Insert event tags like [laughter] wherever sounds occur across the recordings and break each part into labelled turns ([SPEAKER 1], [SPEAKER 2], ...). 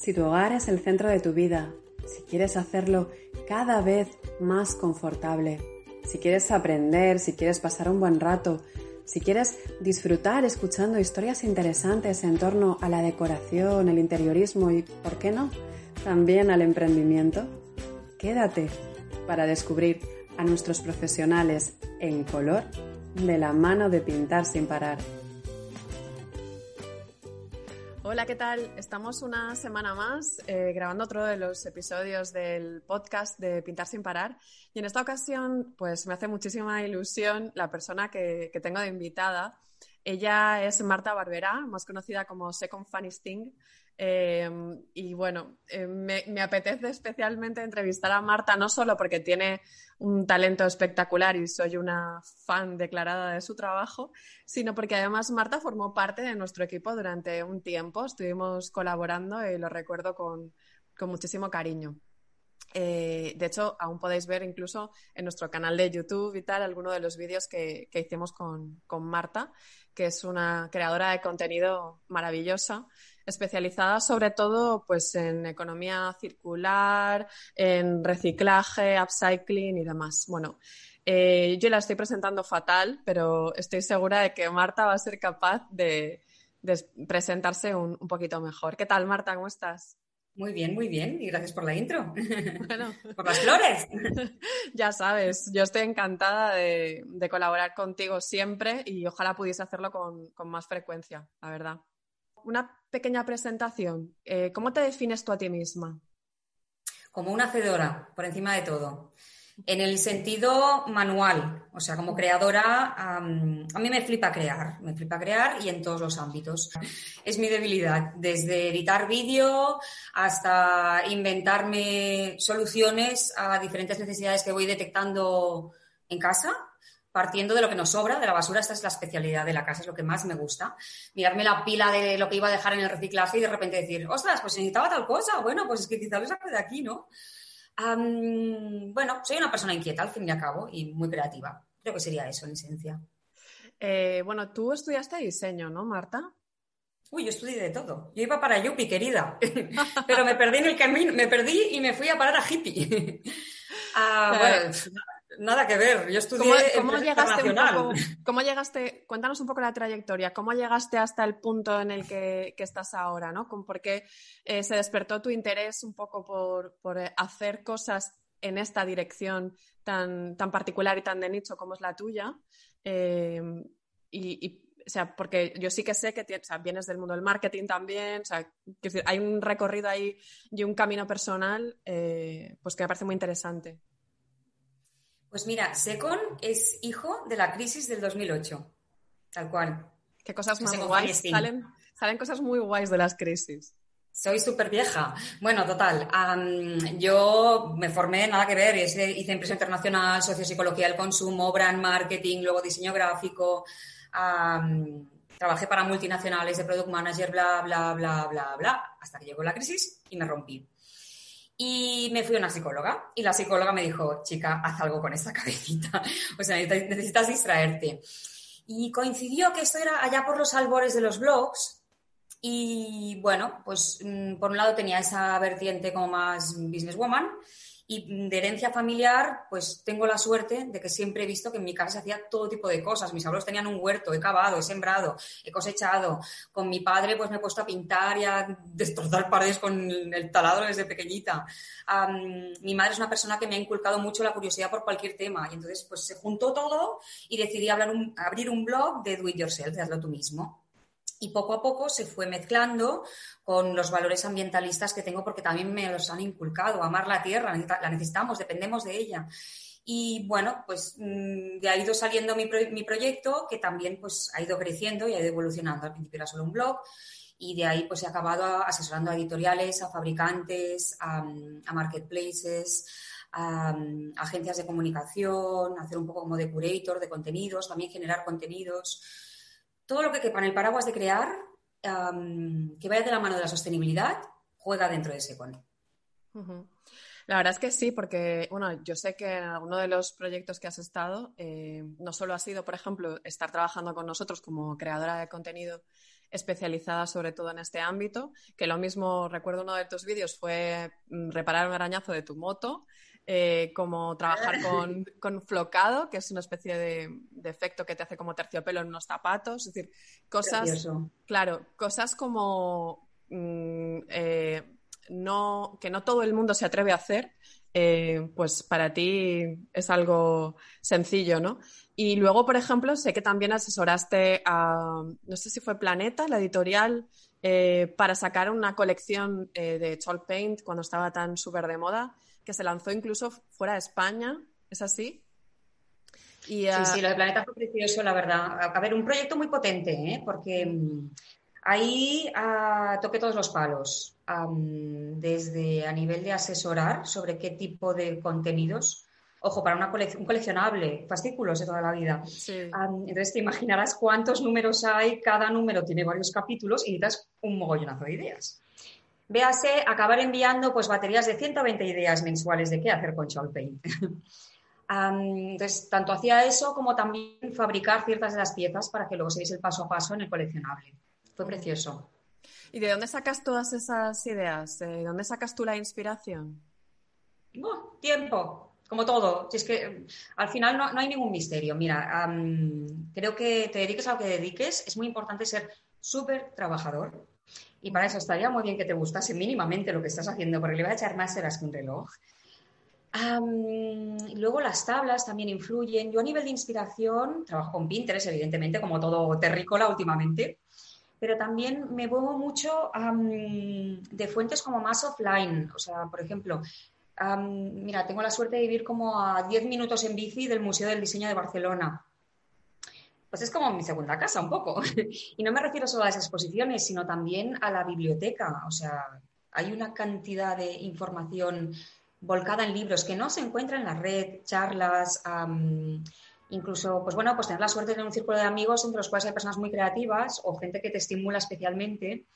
[SPEAKER 1] Si tu hogar es el centro de tu vida, si quieres hacerlo cada vez más confortable, si quieres aprender, si quieres pasar un buen rato, si quieres disfrutar escuchando historias interesantes en torno a la decoración, el interiorismo y, ¿por qué no?, también al emprendimiento, quédate para descubrir a nuestros profesionales en color de la mano de pintar sin parar. Hola, ¿qué tal? Estamos una semana más eh, grabando otro de los episodios del podcast de Pintar sin parar y en esta ocasión pues me hace muchísima ilusión la persona que, tengo de invitada. Ella es Marta Barberá, más conocida como Second Funny Sting. Em, y bueno, eh, me, apetece especialmente entrevistar a Marta, no solo porque tiene un talento espectacular y soy una fan declarada de su trabajo, sino porque además Marta formó parte de nuestro equipo durante un tiempo. Estuvimos colaborando y lo recuerdo con, con muchísimo cariño. Eh, de hecho, aún podéis ver incluso en nuestro canal de YouTube y tal algunos de los vídeos que, que hicimos con, con, Marta, que es una creadora de contenido maravillosa, especializada sobre todo pues, en economía circular, en reciclaje, upcycling y demás. Bueno, eh, yo la estoy presentando fatal, pero estoy segura de que Marta va a ser capaz de, de presentarse un, un poquito mejor. ¿Qué tal, Marta? ¿Cómo estás?
[SPEAKER 2] Muy bien, muy bien. Y gracias por la intro. [laughs] Bueno, por las flores. [laughs]
[SPEAKER 1] ya sabes, yo estoy encantada de, colaborar contigo siempre y ojalá pudiese hacerlo con, más frecuencia, la verdad. Una pequeña presentación. Eh, ¿Cómo te defines tú a ti misma?
[SPEAKER 2] Como una hacedora, por encima de todo. En el sentido manual, o sea, como creadora, a mí me flipa crear, me flipa crear y en todos los ámbitos. Es mi debilidad, desde editar vídeo hasta inventarme soluciones a diferentes necesidades que voy detectando en casa, partiendo de lo que nos sobra, de la basura, esta es la especialidad de la casa, es lo que más me gusta. Mirarme la pila de lo que iba a dejar en el reciclaje y de repente decir, ostras, pues necesitaba tal cosa, bueno, pues es que quizás lo saco de aquí, ¿no? bueno, soy una persona inquieta al fin y al cabo y muy creativa. Creo que sería eso en esencia.
[SPEAKER 1] Eh, bueno, tú estudiaste diseño, ¿no, Marta?
[SPEAKER 2] Uy, yo estudié de todo. Yo iba para Yupi, querida. [laughs] Pero me perdí en el camino, me perdí y me fui a parar a hippie. [laughs] ah, bueno, Nada que ver, yo estudié ¿Cómo, llegaste
[SPEAKER 1] ¿Cómo llegaste? Cuéntanos un poco la trayectoria. ¿Cómo llegaste hasta el punto en el que, estás ahora? ¿no? ¿Por qué eh, se despertó tu interés un poco por, eh, hacer cosas en esta dirección tan, tan particular y tan de nicho como es la tuya? Eh, y, o sea, porque yo sí que sé que vienes del mundo del marketing también, o sea, hay un recorrido ahí y un camino personal pues que me parece muy interesante.
[SPEAKER 2] Pues mira, Secon es hijo de la crisis del 2008, tal cual.
[SPEAKER 1] Qué cosas más guays. Salen, salen cosas muy guays de las crisis.
[SPEAKER 2] Soy súper vieja. Bueno, total. yo me formé, nada que ver, hice, impresión internacional, sociopsicología del consumo, brand marketing, luego diseño gráfico. trabajé para multinacionales de product manager, bla, bla, bla, bla, bla, hasta que llegó la crisis y me rompí. Y me fui a una psicóloga y la psicóloga me dijo, chica, haz algo con esta [laughs] cabecita, o sea, necesitas distraerte. Y coincidió que esto era allá por los albores de los blogs y bueno, pues mm, por un lado tenía esa vertiente como más businesswoman y de herencia familiar, pues tengo la suerte de que siempre he visto que en mi casa se hacía todo tipo de cosas. Mis abuelos tenían un huerto, he cavado, he sembrado, he cosechado. Con mi padre, pues me he puesto a pintar y a destrozar paredes con el taladro desde pequeñita. mi madre es una persona que me ha inculcado mucho la curiosidad por cualquier tema. Y entonces, pues se juntó todo y decidí hablar abrir un blog de do it yourself, de hazlo tú mismo y poco a poco se fue mezclando con los valores ambientalistas que tengo porque también me los han inculcado. Amar la tierra, la necesitamos, dependemos de ella. Y bueno, pues mm, de ahí ha ido saliendo mi, mi, proyecto que también pues ha ido creciendo y ha ido evolucionando. Al principio era solo un blog y de ahí pues he acabado asesorando a editoriales, a fabricantes, a, marketplaces, a, agencias de comunicación, hacer un poco como de curator de contenidos, también generar contenidos. Todo lo que quepa el paraguas de crear, que vaya de la mano de la sostenibilidad, juega dentro de ese con.
[SPEAKER 1] La verdad es que sí, porque bueno, yo sé que en alguno de los proyectos que has estado, eh, no solo ha sido, por ejemplo, estar trabajando con nosotros como creadora de contenido especializada sobre todo en este ámbito, que lo mismo recuerdo uno de tus vídeos fue mm, reparar un arañazo de tu moto, eh, como trabajar con, flocado, que es una especie de, efecto que te hace como terciopelo en unos zapatos, es decir, cosas, claro, cosas como mm, eh, no, que no todo el mundo se atreve a hacer, eh, pues para ti es algo sencillo, ¿no? Y luego, por ejemplo, sé que también asesoraste a, no sé si fue Planeta, la editorial, eh, para sacar una colección eh, de Chalk Paint cuando estaba tan súper de moda, que se lanzó incluso fuera de España, ¿es así?
[SPEAKER 2] sí, sí, lo de Planeta fue precioso, la verdad. A ver, un proyecto muy potente, ¿eh? porque mm, ahí ah, toqué todos los palos, desde a nivel de asesorar sobre qué tipo de contenidos Ojo, para una un coleccionable, fascículos de toda la vida. entonces te imaginarás cuántos números hay, cada número tiene varios capítulos y das un mogollonazo de ideas. Véase, acabar enviando pues baterías de 120 ideas mensuales de qué hacer con Paint. [laughs] entonces, tanto hacía eso como también fabricar ciertas de las piezas para que luego se diese el paso a paso en el coleccionable. Fue precioso.
[SPEAKER 1] ¿Y de dónde sacas todas esas ideas? ¿De dónde sacas tú la inspiración?
[SPEAKER 2] tiempo como todo, si es que al final no, hay ningún misterio. Mira, creo que te dediques a lo que dediques, es muy importante ser súper trabajador. Y para eso estaría muy bien que te gustase mínimamente lo que estás haciendo, porque le va a echar más horas que un reloj. luego las tablas también influyen. Yo a nivel de inspiración trabajo con Pinterest, evidentemente, como todo terrícola últimamente, pero también me muevo mucho de fuentes como más offline. O sea, por ejemplo, mira, tengo la suerte de vivir como a 10 minutos en bici del Museo del Diseño de Barcelona. Pues es como mi segunda casa un poco. [laughs] y no me refiero solo a las exposiciones, sino también a la biblioteca. O sea, hay una cantidad de información volcada en libros que no se encuentra en la red, charlas, incluso, pues bueno, pues tener la suerte de tener un círculo de amigos entre los cuales hay personas muy creativas o gente que te estimula especialmente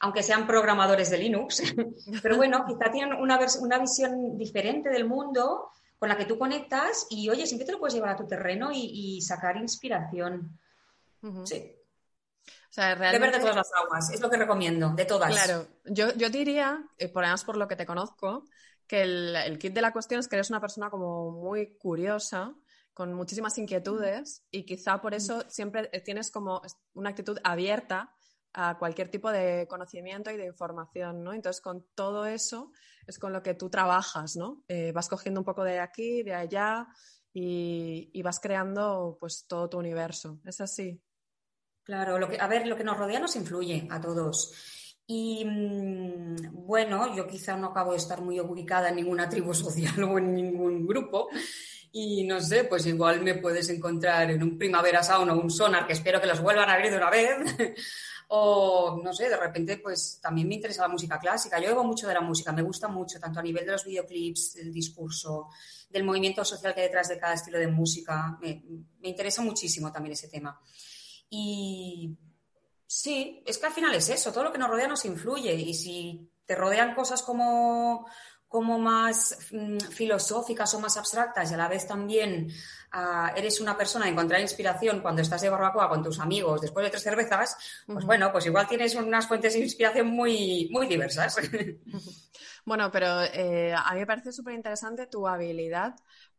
[SPEAKER 2] aunque sean programadores de Linux, [laughs] pero bueno, quizá tienen una, una visión diferente del mundo con la que tú conectas y, oye, siempre te lo puedes llevar a tu terreno y, sacar inspiración. Sí. O sea, realmente... de todas las aguas, es lo que recomiendo, de todas.
[SPEAKER 1] Claro, yo, diría, eh, por además por lo que te conozco, que el, kit de la cuestión es que eres una persona como muy curiosa, con muchísimas inquietudes y quizá por eso siempre tienes como una actitud abierta a cualquier tipo de conocimiento y de información, ¿no? Entonces, con todo eso es con lo que tú trabajas, ¿no? Eh, vas cogiendo un poco de aquí, de allá y, vas creando pues todo tu universo. ¿Es así?
[SPEAKER 2] Claro, lo que, a ver, lo que nos rodea nos influye a todos. Y mm, bueno, yo quizá no acabo de estar muy ubicada en ninguna tribu [laughs] social o en ningún grupo. Y no sé, pues igual me puedes encontrar en un Primavera Sound o un Sonar, que espero que los vuelvan a abrir de una vez, o, no sé, de repente, pues también me interesa la música clásica. Yo oigo mucho de la música, me gusta mucho, tanto a nivel de los videoclips, del discurso, del movimiento social que hay detrás de cada estilo de música. Me, me interesa muchísimo también ese tema. Y sí, es que al final es eso, todo lo que nos rodea nos influye. Y si te rodean cosas como como más mm, filosóficas o más abstractas y a la vez también ah, eres una persona de encontrar inspiración cuando estás de barbacoa con tus amigos después de tres cervezas, pues bueno, pues igual tienes unas fuentes de inspiración muy, muy diversas. [laughs]
[SPEAKER 1] Bueno, pero eh, a mí me parece súper interesante tu habilidad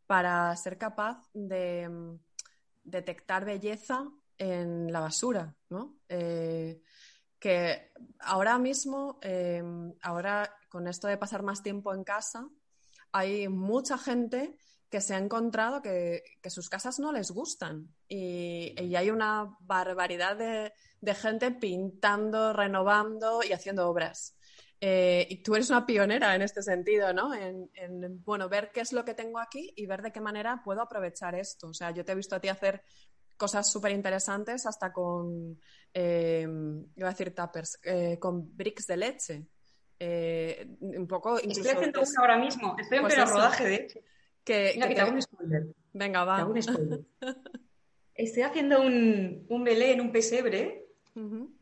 [SPEAKER 1] para ser capaz de mm, detectar belleza en la basura, ¿no? Eh, que ahora mismo, eh, ahora con esto de pasar más tiempo en casa, hay mucha gente que se ha encontrado que, sus casas no les gustan y, hay una barbaridad de, gente pintando, renovando y haciendo obras. Eh, y tú eres una pionera en este sentido, ¿no? En, bueno, ver qué es lo que tengo aquí y ver de qué manera puedo aprovechar esto. O sea, yo te he visto a ti hacer cosas súper interesantes hasta con, eh, iba a decir tappers, eh, con bricks de leche. Eh, un poco
[SPEAKER 2] incluso, Estoy haciendo uno ahora mismo, estoy en pues pleno rodaje de hecho.
[SPEAKER 1] Que,
[SPEAKER 2] Venga, que te hago un spoiler.
[SPEAKER 1] Venga, va.
[SPEAKER 2] Te hago un spoiler. [laughs] estoy haciendo un, un belén, un pesebre,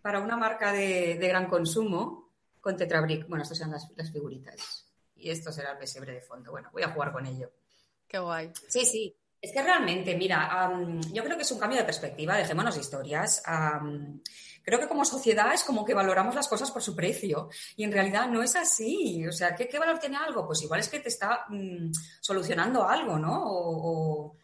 [SPEAKER 2] para una marca de, de, gran consumo con Tetrabric. Bueno, estas son las, las figuritas. Y esto será el pesebre de fondo. Bueno, voy a jugar con ello.
[SPEAKER 1] Qué guay.
[SPEAKER 2] Sí, sí. Es que realmente, mira, yo creo que es un cambio de perspectiva, dejémonos de historias. creo que como sociedad es como que valoramos las cosas por su precio y en realidad no es así. O sea, ¿qué, valor tiene algo? Pues igual es que te está mm, solucionando algo, ¿no? o,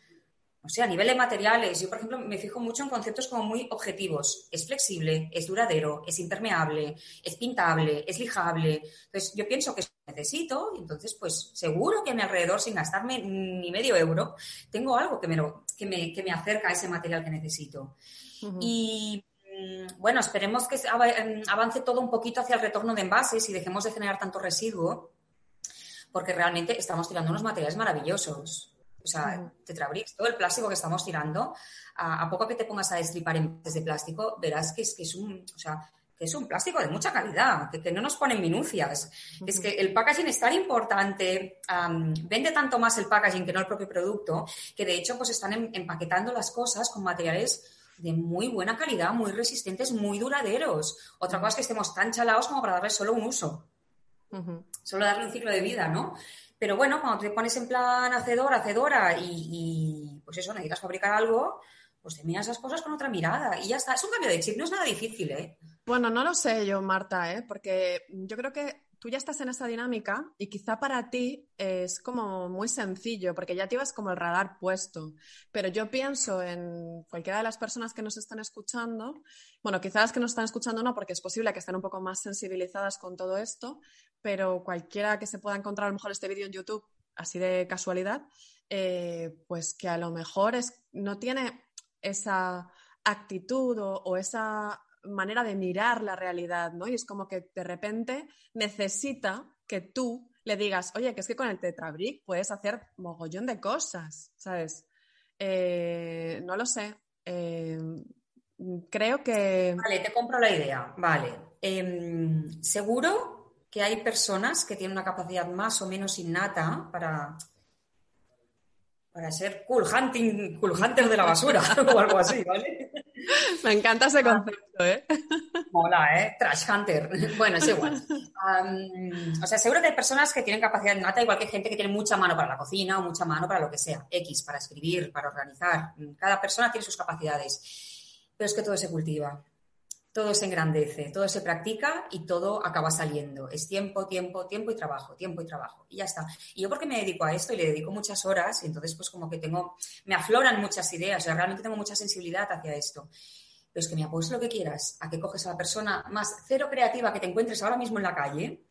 [SPEAKER 2] o sea, a nivel de materiales, yo por ejemplo me fijo mucho en conceptos como muy objetivos. Es flexible, es duradero, es impermeable, es pintable, es lijable. Entonces yo pienso que necesito y entonces pues seguro que a mi alrededor, sin gastarme ni medio euro, tengo algo que me, que me, que me acerca a ese material que necesito. Y mm, bueno, esperemos que em, avance todo un poquito hacia el retorno de envases y dejemos de generar tanto residuo, porque realmente estamos tirando unos materiales maravillosos. O sea, Tetrabricks, todo el plástico que estamos tirando, a, poco que te pongas a destripar envases de plástico, verás que es, que es un, o sea, es un plástico de mucha calidad, que, no nos ponen minucias. Es que el packaging es tan importante, vende tanto más el packaging que no el propio producto, que de hecho pues están em, empaquetando las cosas con materiales de muy buena calidad, muy resistentes, muy duraderos. Otra cosa es que estemos tan chalados como para darle solo un uso. Solo darle un ciclo de vida, ¿no? Pero bueno, cuando te pones en plan hacedor, hacedora y, pues eso, necesitas fabricar algo, pues te miras esas cosas con otra mirada y ya está. Es un cambio de chip, no es nada difícil, ¿eh?
[SPEAKER 1] Bueno, no lo sé yo, Marta, ¿eh? porque yo creo que tú ya estás en esa dinámica y quizá para ti es como muy sencillo, porque ya tienes como el radar puesto. Pero yo pienso en cualquiera de las personas que nos están escuchando, bueno, quizás las que nos están escuchando no, porque es posible que estén un poco más sensibilizadas con todo esto, pero cualquiera que se pueda encontrar a lo mejor este vídeo en YouTube así de casualidad, eh, pues que a lo mejor es, no tiene esa actitud o esa manera de mirar la realidad, ¿no? Y es como que de repente necesita que tú le digas, oye, que es que con el Tetrabric puedes hacer mogollón de cosas, ¿sabes? Eh, no lo sé. Eh, creo que.
[SPEAKER 2] Vale, te compro la idea. Vale. Em, seguro que hay personas que tienen una capacidad más o menos innata para, para ser cool hunting, cool hunter de la basura [laughs] o algo así, ¿vale? [laughs]
[SPEAKER 1] Me encanta ese concepto, ¿eh? [laughs]
[SPEAKER 2] Mola, ¿eh? Trash hunter. Bueno, es igual. o sea, seguro que hay personas que tienen capacidad innata, igual que gente que tiene mucha mano para la cocina o mucha mano para lo que sea. X, para escribir, para organizar. Cada persona tiene sus capacidades. Pero es que todo se cultiva todo se engrandece, todo se practica y todo acaba saliendo. Es tiempo, tiempo, tiempo y trabajo, tiempo y trabajo. Y ya está. Y yo porque me dedico a esto y le dedico muchas horas, y entonces pues como que tengo, me afloran muchas ideas, o realmente tengo mucha sensibilidad hacia esto. Pero es que me apuesto lo que quieras a que coges a la persona más cero creativa que te encuentres ahora mismo en la calle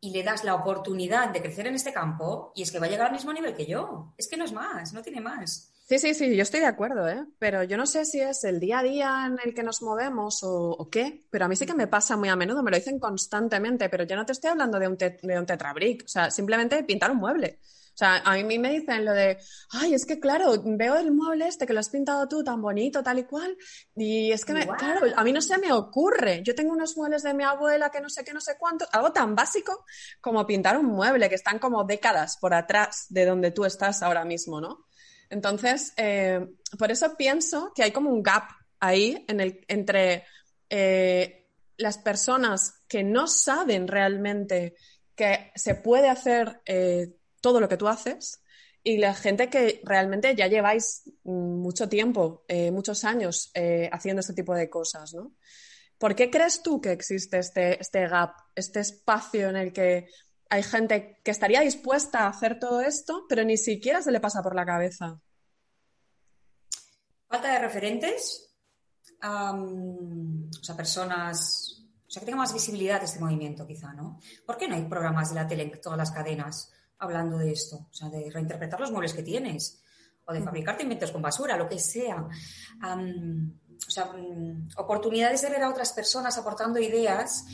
[SPEAKER 2] y le das la oportunidad de crecer en este campo y es que va a llegar al mismo nivel que yo. Es que no es más, no tiene más.
[SPEAKER 1] Sí, sí, sí, yo estoy de acuerdo, ¿eh? Pero yo no sé si es el día a día en el que nos movemos o, qué, pero a mí sí que me pasa muy a menudo, me lo dicen constantemente, pero yo no te estoy hablando de un, de un tetrabric, o sea, simplemente pintar un mueble. O sea, a mí me dicen lo de, ay, es que claro, veo el mueble este que lo has pintado tú tan bonito, tal y cual, y es que, claro, a mí no se me ocurre. Yo tengo unos muebles de mi abuela que no sé qué, no sé cuánto, algo tan básico como pintar un mueble, que están como décadas por atrás de donde tú estás ahora mismo, ¿no? Entonces, eh, por eso pienso que hay como un gap ahí entre eh, las personas que no saben realmente que se puede hacer eh, todo lo que tú haces y la gente que realmente ya lleváis mucho tiempo, muchos años haciendo este tipo de cosas, ¿no? ¿Por qué crees tú que existe este, este gap, este espacio en el que hay gente que estaría dispuesta a hacer todo esto, pero ni siquiera se le pasa por la cabeza.
[SPEAKER 2] Falta de referentes, o sea, personas, o sea, que tenga más visibilidad de este movimiento, quizá, ¿no? ¿Por qué no hay programas de la tele en todas las cadenas hablando de esto? O sea, de reinterpretar los muebles que tienes, o de fabricarte inventos con basura, lo que sea. o sea, mm, oportunidades de ver a otras personas aportando ideas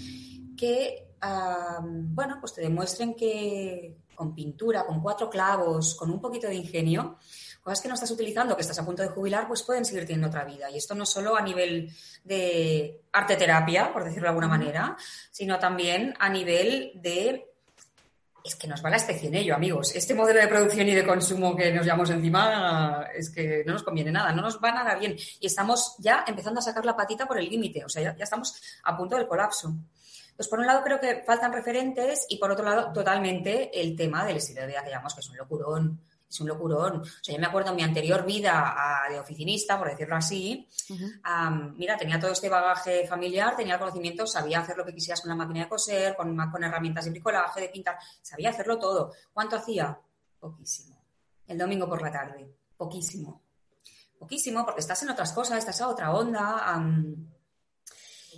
[SPEAKER 2] que bueno, pues te demuestren que con pintura, con cuatro clavos, con un poquito de ingenio, cosas que no estás utilizando, que estás a punto de jubilar, pues pueden seguir teniendo otra vida. Y esto no solo a nivel de arte terapia, por decirlo de alguna manera, sino también a nivel de es que nos va la especie en ello, amigos. Este modelo de producción y de consumo que nos llevamos encima es que no nos conviene nada, no nos va nada bien. Y estamos ya empezando a sacar la patita por el límite, o sea, ya, estamos a punto del colapso. Pues por un lado creo que faltan referentes y por otro lado totalmente el tema del estilo de vida que llamamos que es un locurón es un locurón. O sea, yo me acuerdo en mi anterior vida de oficinista, por decirlo así, mira, tenía todo este bagaje familiar, tenía conocimiento, sabía hacer lo que quisieras con la máquina de coser, con, con herramientas de bricolaje, de pintar, sabía hacerlo todo. ¿Cuánto hacía? Poquísimo. El domingo por la tarde, poquísimo. Poquísimo, porque estás en otras cosas, estás a otra onda.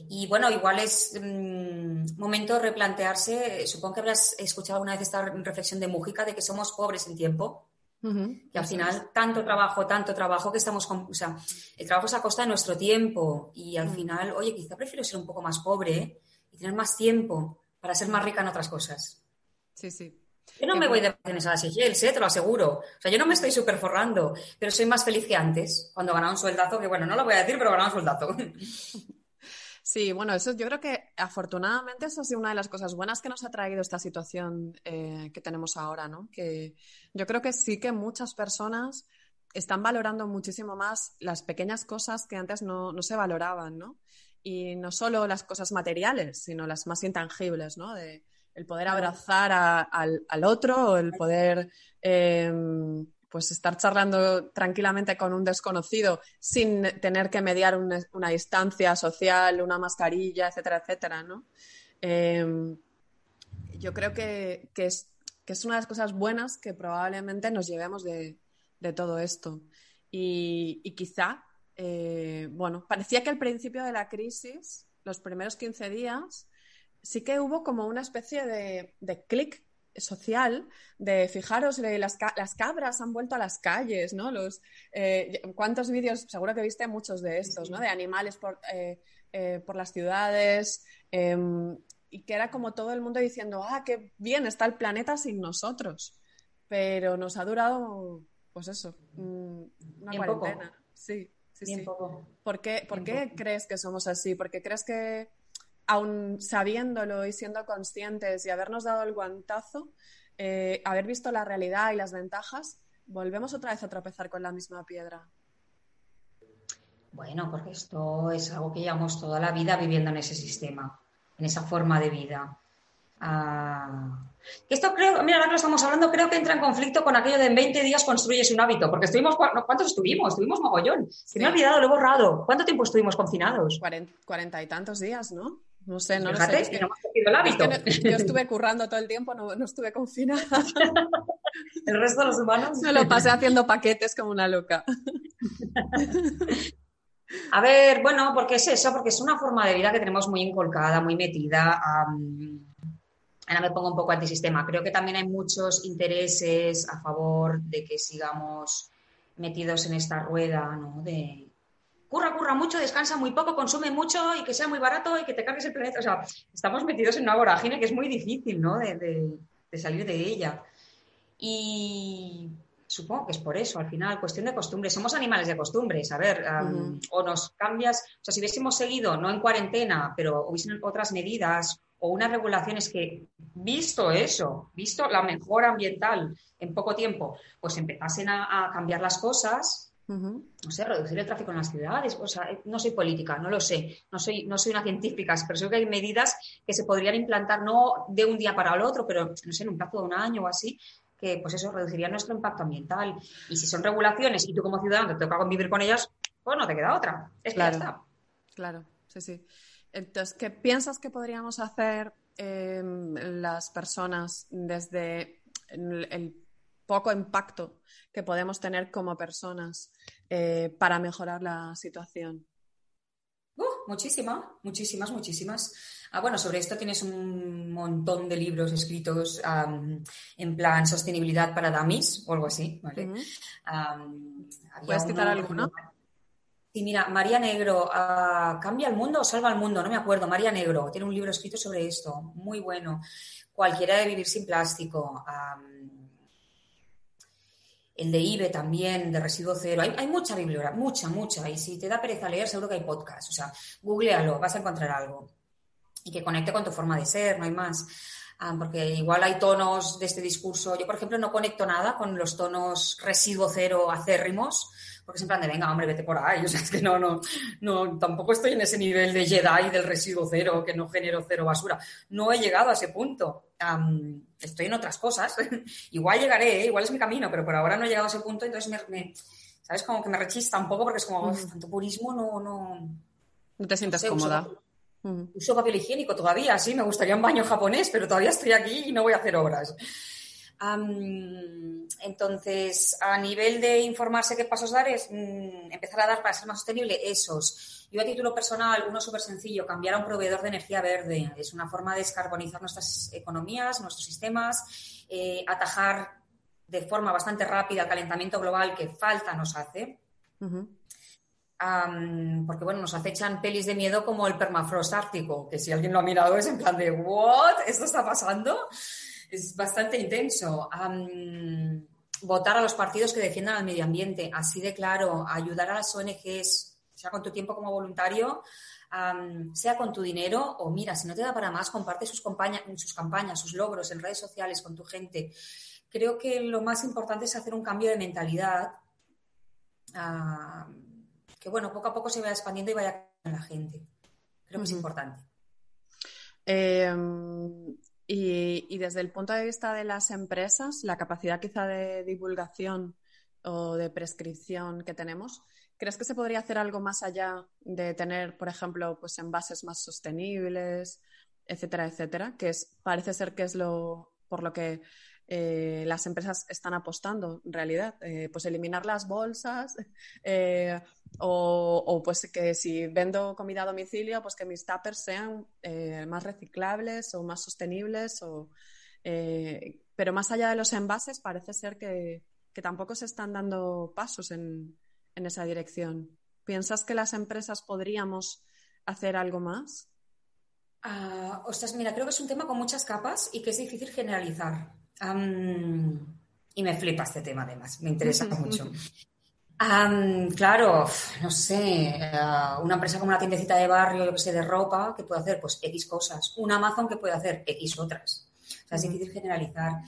[SPEAKER 2] Y bueno, igual es mm, momento de replantearse, supongo que habrás escuchado alguna vez esta reflexión de Mujica de que somos pobres en tiempo. Y al final, tanto trabajo, tanto trabajo que estamos con. O sea, el trabajo es a costa de nuestro tiempo. Y al final, oye, quizá prefiero ser un poco más pobre y tener más tiempo para ser más rica en otras cosas.
[SPEAKER 1] Sí, sí.
[SPEAKER 2] Yo no me voy de vacaciones a las Seychelles, ¿eh? te lo aseguro. O sea, yo no me estoy súper forrando, pero soy más feliz que antes, cuando ganaba un sueldazo, que bueno, no lo voy a decir, pero ganaba un sueldazo. [laughs]
[SPEAKER 1] Sí, bueno, eso yo creo que afortunadamente eso ha sido una de las cosas buenas que nos ha traído esta situación eh, que tenemos ahora, ¿no? Que yo creo que sí que muchas personas están valorando muchísimo más las pequeñas cosas que antes no, se valoraban, ¿no? Y no solo las cosas materiales, sino las más intangibles, ¿no? De el poder abrazar al, al, otro, el poder em, pues estar charlando tranquilamente con un desconocido sin tener que mediar una, distancia social, una mascarilla, etcétera, etcétera, ¿no? Em, yo creo que, es, una de las cosas buenas que probablemente nos llevemos de, todo esto. Y, quizá, eh, bueno, parecía que al principio de la crisis, los primeros 15 días, sí que hubo como una especie de, de clic social de fijaros, las, las, cabras han vuelto a las calles, ¿no? Los, eh, ¿Cuántos vídeos? Seguro que viste muchos de estos, ¿no? De animales por, eh, eh, por las ciudades em, y que era como todo el mundo diciendo, ah, qué bien está el planeta sin nosotros. Pero nos ha durado, pues eso, mm, una cuarentena. Sí, sí, sí. ¿Por qué, por qué crees que somos así? ¿Por qué crees que aún sabiéndolo y siendo conscientes y habernos dado el guantazo, eh, haber visto la realidad y las ventajas, volvemos otra vez a tropezar con la misma piedra.
[SPEAKER 2] Bueno, porque esto es algo que llevamos toda la vida viviendo en ese sistema, en esa forma de vida. Ah, esto creo, mira, ahora que lo estamos hablando, creo que entra en conflicto con aquello de en 20 días construyes un hábito, porque estuvimos, ¿cuántos estuvimos? Estuvimos mogollón. Se me ha olvidado, lo he borrado. ¿Cuánto tiempo estuvimos confinados?
[SPEAKER 1] Cuarenta y tantos días, ¿no? No sé, no
[SPEAKER 2] Fíjate,
[SPEAKER 1] lo sé.
[SPEAKER 2] que no hemos el hábito.
[SPEAKER 1] yo [laughs] estuve currando todo el tiempo, no, estuve confinada.
[SPEAKER 2] el resto de los humanos.
[SPEAKER 1] Me lo pasé haciendo paquetes como una loca. [laughs]
[SPEAKER 2] A ver, bueno, porque es eso, porque es una forma de vida que tenemos muy inculcada, muy metida. ahora me pongo un poco antisistema. Creo que también hay muchos intereses a favor de que sigamos metidos en esta rueda, ¿no? De, curra, curra mucho, descansa muy poco, consume mucho y que sea muy barato y que te cargues el planeta. O sea, estamos metidos en una vorágine que es muy difícil, ¿no? De, salir de ella. Y supongo que es por eso, al final, cuestión de costumbre. Somos animales de costumbres, a ver, o nos cambias, o sea, si hubiésemos seguido, no en cuarentena, pero hubiesen otras medidas o unas regulaciones que, visto eso, visto la mejora ambiental en poco tiempo, pues empezasen a cambiar las cosas, no sé, reducir el tráfico en las ciudades. O sea, no soy política, no lo sé, no soy, no soy una científica, pero sé que hay medidas que se podrían implantar no de un día para el otro, pero no sé, en un plazo de un año o así, que pues eso reduciría nuestro impacto ambiental. Y si son regulaciones y tú como ciudadano te toca convivir con ellas, pues no te queda otra. Es
[SPEAKER 1] claro,
[SPEAKER 2] que ya está.
[SPEAKER 1] Claro, sí, sí. Entonces, ¿qué piensas que podríamos hacer em, las personas desde el poco impacto que podemos tener como personas eh, para mejorar la situación?
[SPEAKER 2] Uh, muchísimas, muchísimas, muchísimas. Ah, bueno, sobre esto tienes un montón de libros escritos en plan sostenibilidad para damis o algo así, ¿vale?
[SPEAKER 1] ¿Puedes citar alguno?
[SPEAKER 2] Sí, mira, María Negro, ah, ¿cambia el mundo o salva el mundo? No me acuerdo. María Negro tiene un libro escrito sobre esto, muy bueno. Cualquiera de vivir sin plástico. El de IBE también, de residuo cero. Hay, mucha bibliografía, mucha, mucha. Y si te da pereza leer, seguro que hay podcast. O sea, googlealo, vas a encontrar algo. Y que conecte con tu forma de ser, no hay más. Ah, porque igual hay tonos de este discurso. Yo, por ejemplo, no conecto nada con los tonos residuo cero acérrimos, porque es en plan de, venga, hombre, vete por ahí. [laughs] O sea, es que no, no, no, tampoco estoy en ese nivel de Jedi del residuo cero, que no genero cero basura. No he llegado a ese punto. estoy en otras cosas. [laughs] igual llegaré, ¿eh? igual es mi camino, pero por ahora no he llegado a ese punto, entonces me, ¿sabes? Como que me rechista un poco porque es como, tanto purismo no, no...
[SPEAKER 1] No te sientas cómoda.
[SPEAKER 2] Uso papel higiénico todavía, sí, me gustaría un baño japonés, pero todavía estoy aquí y no voy a hacer obras. Entonces, a nivel de informarse qué pasos dar es mm, empezar a dar para ser más sostenible esos. Yo a título personal, uno súper sencillo, cambiar a un proveedor de energía verde. Es una forma de descarbonizar nuestras economías, nuestros sistemas, eh, atajar de forma bastante rápida el calentamiento global que falta nos hace porque bueno, nos acechan pelis de miedo como el permafrost ártico, que si alguien lo ha mirado es en plan de ¿what? ¿Esto está pasando? Es bastante intenso. votar a los partidos que defiendan al medio ambiente, así de claro, ayudar a las ONGs, sea con tu tiempo como voluntario, sea con tu dinero o mira, si no te da para más, comparte sus, sus campañas, sus logros en redes sociales con tu gente. Creo que lo más importante es hacer un cambio de mentalidad que bueno, poco a poco se vaya expandiendo y vaya con la gente. Creo que es importante.
[SPEAKER 1] Em, y, desde el punto de vista de las empresas, la capacidad quizá de divulgación o de prescripción que tenemos, ¿crees que se podría hacer algo más allá de tener, por ejemplo, pues envases más sostenibles, etcétera, etcétera? Que es, parece ser que es lo por lo que eh, las empresas están apostando en realidad. Eh, pues eliminar las bolsas [laughs] eh, o, pues que si vendo comida a domicilio, pues que mis tuppers sean más reciclables o más sostenibles. O, pero más allá de los envases, parece ser que, tampoco se están dando pasos en, en esa dirección. ¿Piensas que las empresas podríamos hacer algo más?
[SPEAKER 2] Uh, ostras, mira, creo que es un tema con muchas capas y que es difícil generalizar y me flipa este tema además, me interesa [laughs] mucho. claro, no sé, eh, una empresa como una tiendecita de barrio, yo que sé, de ropa, que puede hacer pues X cosas. Un Amazon que puede hacer X otras. O sea, es difícil generalizar.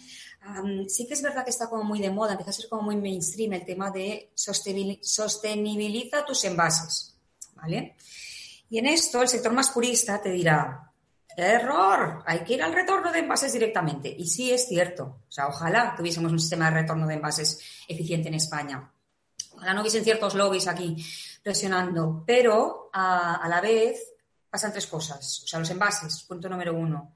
[SPEAKER 2] sí que es verdad que está como muy de moda, empieza a ser como muy mainstream el tema de sostenibiliza tus envases, ¿vale? Y en esto el sector más purista te dirá, Error, hay que ir al retorno de envases directamente. Y sí es cierto. O sea, ojalá tuviésemos un sistema de retorno de envases eficiente en España. Ojalá no hubiesen ciertos lobbies aquí presionando, pero a, la vez pasan tres cosas. O sea, los envases, punto número uno.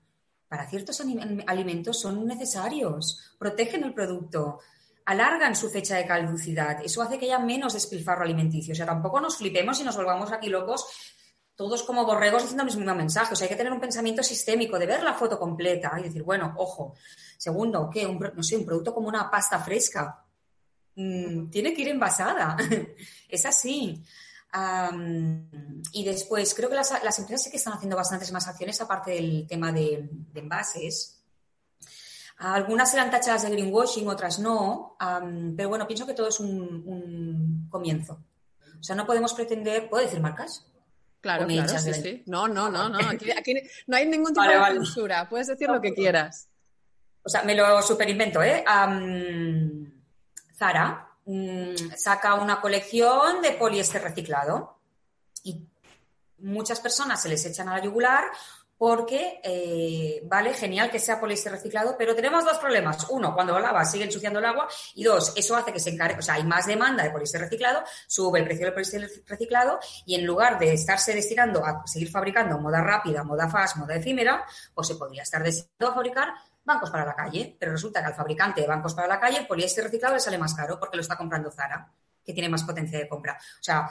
[SPEAKER 2] Para ciertos alimentos son necesarios, protegen el producto, alargan su fecha de caducidad. Eso hace que haya menos despilfarro alimenticio. O sea, tampoco nos flipemos y nos volvamos aquí locos todos como borregos diciendo el mismo mensaje. O sea, hay que tener un pensamiento sistémico de ver la foto completa y decir, bueno, ojo. Segundo, ¿qué? Un, no sé, un producto como una pasta fresca. Mm, tiene que ir envasada. [laughs] es así. y después, creo que las, empresas sí que están haciendo bastantes más acciones aparte del tema de, envases. Algunas serán tachadas de greenwashing, otras no. pero bueno, pienso que todo es un, un comienzo. O sea, no podemos pretender, ¿puedo decir marcas?
[SPEAKER 1] Claro, claro, sí, sí. No, no, no, no. Aquí, no hay ningún tipo de censura. Puedes decir lo que quieras.
[SPEAKER 2] O sea, me lo superinvento, ¿eh? Zara mm, saca una colección de poliéster reciclado y muchas personas se les echan a la yugular porque, eh, vale, genial que sea poliéster reciclado, pero tenemos dos problemas. Uno, cuando lo lavas sigue ensuciando el agua y dos, eso hace que se encargue, o sea, hay más demanda de poliéster reciclado, sube el precio del poliéster reciclado y en lugar de estarse destinando a seguir fabricando moda rápida, moda fast, moda efímera, pues se podría estar destinando a fabricar bancos para la calle, pero resulta que al fabricante de bancos para la calle el poliéster reciclado le sale más caro porque lo está comprando Zara, que tiene más potencia de compra. O sea,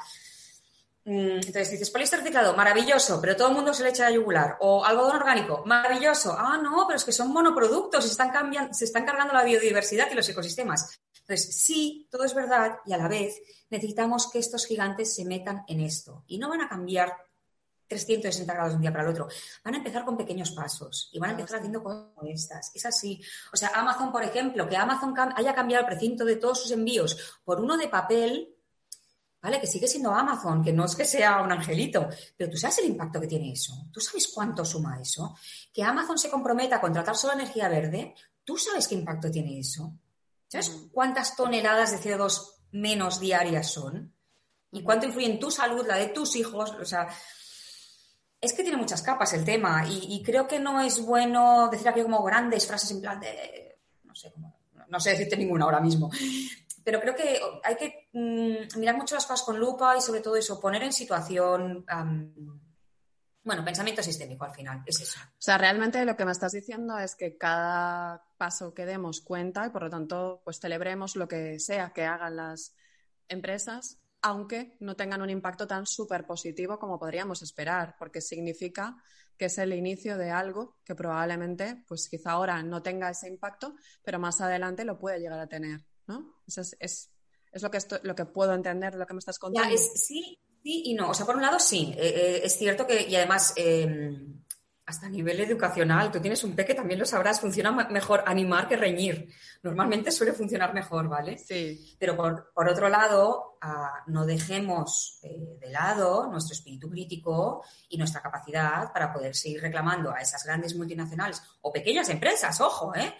[SPEAKER 2] entonces dices, poliéster reciclado, maravilloso, pero todo el mundo se le echa a yugular. O algodón orgánico, maravilloso. Ah, no, pero es que son monoproductos, se están, cambiando, se están cargando la biodiversidad y los ecosistemas. Entonces, sí, todo es verdad y a la vez necesitamos que estos gigantes se metan en esto. Y no van a cambiar 360 grados de un día para el otro. Van a empezar con pequeños pasos y van a empezar haciendo cosas como estas. Es así. O sea, Amazon, por ejemplo, que Amazon haya cambiado el precinto de todos sus envíos por uno de papel, ¿vale? Que sigue siendo Amazon, que no es que sea un angelito, pero tú sabes el impacto que tiene eso. ¿Tú sabes cuánto suma eso? Que Amazon se comprometa a contratar solo energía verde, ¿tú sabes qué impacto tiene eso? ¿Sabes cuántas toneladas de CO2 menos diarias son? ¿Y cuánto influye en tu salud, la de tus hijos? O sea, es que tiene muchas capas el tema y, creo que no es bueno decir aquí como grandes frases en plan de, no sé, no sé decirte ninguna ahora mismo, pero creo que hay que mm, mirar mucho las cosas con lupa y sobre todo eso, poner en situación, bueno, pensamiento sistémico al final, es eso.
[SPEAKER 1] O sea, realmente lo que me estás diciendo es que cada paso que demos cuenta y por lo tanto, pues celebremos lo que sea que hagan las empresas aunque no tengan un impacto tan súper positivo como podríamos esperar, porque significa que es el inicio de algo que probablemente, pues quizá ahora no tenga ese impacto, pero más adelante lo puede llegar a tener, ¿no? Eso es, lo, que lo que puedo entender, lo que me estás contando.
[SPEAKER 2] sí, sí y no. O sea, por un lado, sí. Eh, eh, es cierto que, y además, em, hasta a nivel educacional, tú tienes un peque, también lo sabrás, funciona mejor animar que reñir. Normalmente suele funcionar mejor, ¿vale?
[SPEAKER 1] Sí.
[SPEAKER 2] Pero por, otro lado, ah, no dejemos eh, de lado nuestro espíritu crítico y nuestra capacidad para poder seguir reclamando a esas grandes multinacionales o pequeñas empresas, ojo, ¿eh?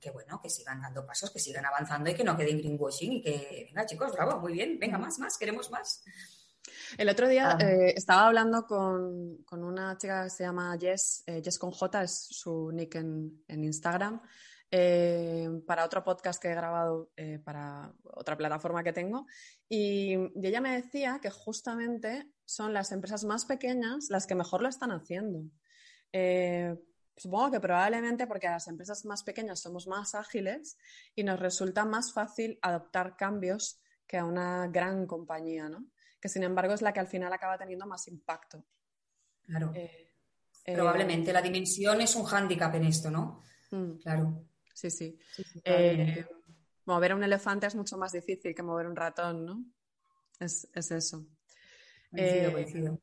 [SPEAKER 2] Que bueno, que sigan dando pasos, que sigan avanzando y que no queden greenwashing y que, venga chicos, bravo, muy bien, venga más, más, queremos más.
[SPEAKER 1] El otro día eh, estaba hablando con, una chica que se llama Jess, eh, Jess con J, es su nick en, Instagram, eh, para otro podcast que he grabado para otra plataforma que tengo. Y, ella me decía que justamente son las empresas más pequeñas las que mejor lo están haciendo. Supongo que probablemente porque a las empresas más pequeñas somos más ágiles y nos resulta más fácil adoptar cambios que a una gran compañía, ¿no? que sin embargo es la que al final acaba teniendo más impacto.
[SPEAKER 2] Claro. Eh, eh, Probablemente la dimensión es un hándicap en esto, ¿no?
[SPEAKER 1] Mm. claro. Sí, sí. Eh, mover un elefante es mucho más difícil que mover un ratón, ¿no? Es, eso.
[SPEAKER 2] Coincido, coincido.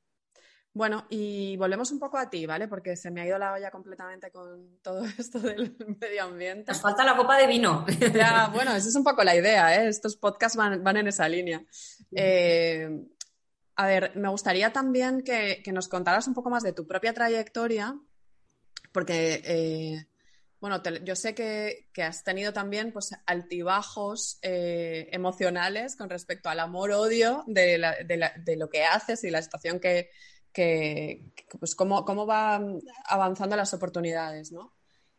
[SPEAKER 1] Bueno, y volvemos un poco a ti, ¿vale? Porque se me ha ido la olla completamente con todo [laughs] esto del medio ambiente.
[SPEAKER 2] Nos falta la copa de vino.
[SPEAKER 1] Ya, bueno, esa es un poco la idea, ¿eh? Estos podcasts van, en esa línea. Eh, a ver, me gustaría también que, nos contaras un poco más de tu propia trayectoria, porque, eh, bueno, yo sé que, has tenido también pues, altibajos eh, emocionales con respecto al amor-odio de lo que haces y la situación que que, pues cómo, cómo van avanzando las oportunidades, ¿no?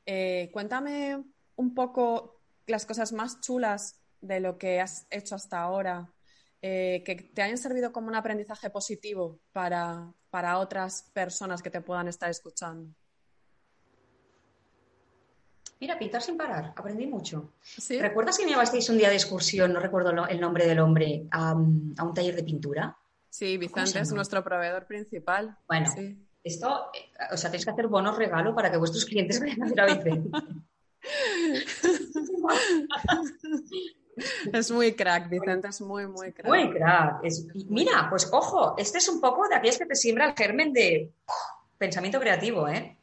[SPEAKER 1] Eh, cuéntame un poco las cosas más chulas de lo que has hecho hasta ahora, eh, que te hayan servido como un aprendizaje positivo para, para otras personas que te puedan estar escuchando.
[SPEAKER 2] Mira, pintar sin parar, aprendí mucho. ¿Recuerdas que me llevasteis un día de excursión, no recuerdo el nombre del hombre, a un taller de pintura?
[SPEAKER 1] Sí, Vicente es nuestro proveedor principal.
[SPEAKER 2] Bueno, esto, eh, o sea, tenéis que hacer bonos regalo para que vuestros clientes vayan a a Vicente. [laughs]
[SPEAKER 1] es muy crack, Vicente es muy, muy crack.
[SPEAKER 2] Muy crack. mira, pues ojo, este es un poco de aquellas que te siembra el germen de pensamiento creativo, ¿eh?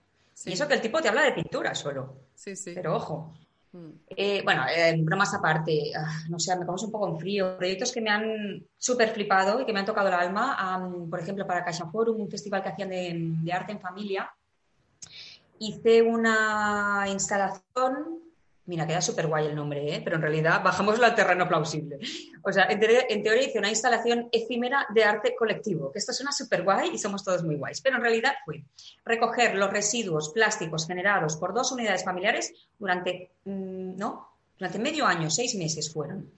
[SPEAKER 2] Y eso que el tipo te habla de pintura solo.
[SPEAKER 1] Sí, sí.
[SPEAKER 2] Pero ojo. Eh, bueno, eh, bromas aparte, ah, no sé, me pongo un poco en frío. Proyectos que me han súper flipado y que me han tocado el alma. por ejemplo, para Caixa Forum, un festival que hacían de arte en familia, hice una instalación Mira, queda súper guay el nombre, ¿eh? pero en realidad bajamos al terreno plausible. O sea, en, teoría hice una instalación efímera de arte colectivo, que esto suena súper guay y somos todos muy guays, pero en realidad fue recoger los residuos plásticos generados por dos unidades familiares durante, mm, ¿no? Durante medio año, seis meses fueron.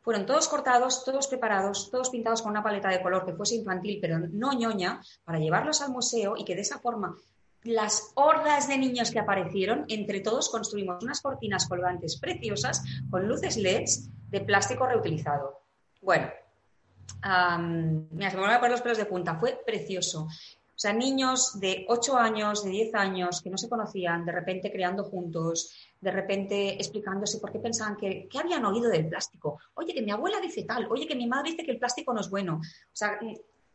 [SPEAKER 2] Fueron todos cortados, todos preparados, todos pintados con una paleta de color que fuese infantil, pero no ñoña, para llevarlos al museo y que de esa forma las hordas de niños que aparecieron, entre todos construimos unas cortinas colgantes preciosas con luces LEDs de plástico reutilizado. Bueno, mira, se me van a poner los pelos de punta, fue precioso. O sea, niños de 8 años, de 10 años, que no se conocían, de repente creando juntos, de repente explicándose por qué pensaban que, ¿qué habían oído del plástico. Oye, que mi abuela dice tal, oye, que mi madre dice que el plástico no es bueno. O sea,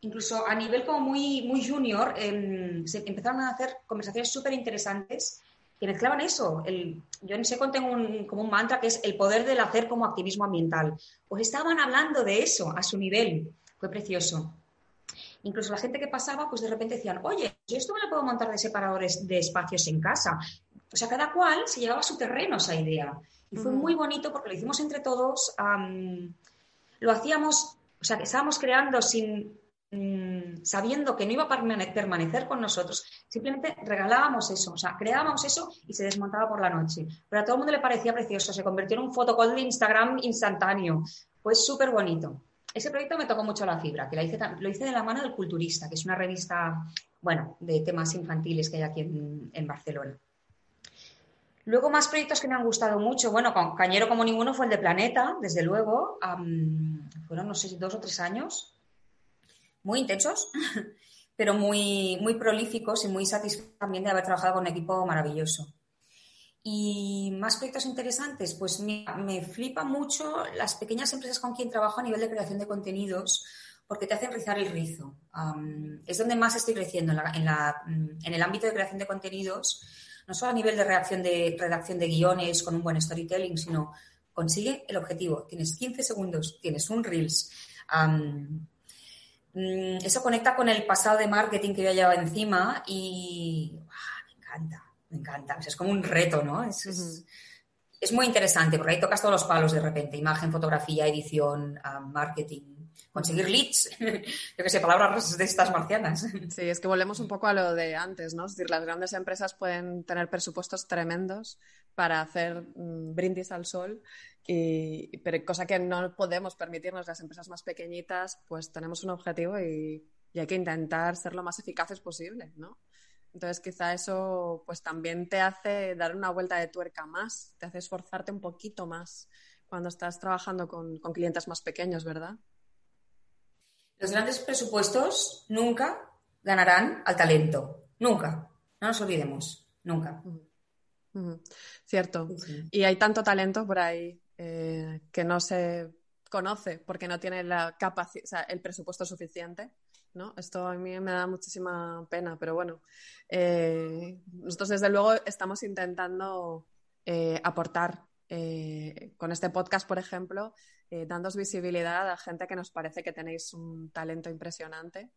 [SPEAKER 2] incluso a nivel como muy, muy junior, em, se empezaron a hacer conversaciones súper interesantes que mezclaban eso. El, yo en SECON tengo un, como un mantra que es el poder del hacer como activismo ambiental. Pues estaban hablando de eso a su nivel. Fue precioso. Incluso la gente que pasaba, pues de repente decían, oye, yo esto me lo puedo montar de separadores de espacios en casa. O sea, cada cual se llevaba a su terreno esa idea. Y fue muy bonito porque lo hicimos entre todos. lo hacíamos, o sea, que estábamos creando sin mm, sabiendo que no iba a permanecer con nosotros, simplemente regalábamos eso, o sea, creábamos eso y se desmontaba por la noche. Pero a todo el mundo le parecía precioso, se convirtió en un fotocall de Instagram instantáneo. Fue súper bonito ese proyecto me tocó mucho la fibra, que lo hice de la mano del Culturista, que es una revista, bueno, de temas infantiles que hay aquí en, Barcelona. Luego más proyectos que me han gustado mucho. Bueno, con Cañero como ninguno fue el de Planeta, desde luego. fueron, no sé, dos o tres años. Muy intensos, [laughs] pero muy, muy prolíficos y muy satisfactorios también de haber trabajado con un equipo maravilloso. Y más proyectos interesantes, pues me, me flipa mucho las pequeñas empresas con quien trabajo a nivel de creación de contenidos porque te hacen rizar el rizo. es donde más estoy creciendo, en, la, mm, en, el ámbito de creación de contenidos, no solo a nivel de redacción de, redacción de guiones con un buen storytelling, sino consigue el objetivo. Tienes 15 segundos, tienes un Reels. Mm, eso conecta con el pasado de marketing que yo llevado encima y me encanta me encanta. es como un reto, ¿no? Es, muy interesante porque ahí tocas todos los palos de repente. Imagen, fotografía, edición, ah, marketing, conseguir leads. [laughs] Yo qué sé, palabras de estas marcianas. [laughs]
[SPEAKER 1] Sí, es que volvemos un poco a lo de antes, ¿no? Es decir, las grandes empresas pueden tener presupuestos tremendos para hacer mm, brindis al sol, y, pero cosa que no podemos permitirnos las empresas más pequeñitas, pues tenemos un objetivo y, y hay que intentar ser lo más eficaces posible, ¿no? Entonces, quizá eso pues también te hace dar una vuelta de tuerca más, te hace esforzarte un poquito más cuando estás trabajando con, clientes más pequeños, ¿verdad?
[SPEAKER 2] Los grandes presupuestos nunca ganarán al talento, nunca. No nos olvidemos, nunca.
[SPEAKER 1] Cierto. Y hay tanto talento por ahí eh, que no se conoce porque no tiene la capacidad, el presupuesto suficiente ¿no? Esto a mí me da muchísima pena, pero bueno, eh, nosotros desde luego estamos intentando eh, aportar eh, con este podcast, por ejemplo, dándos visibilidad a gente que nos parece que tenéis un talento impresionante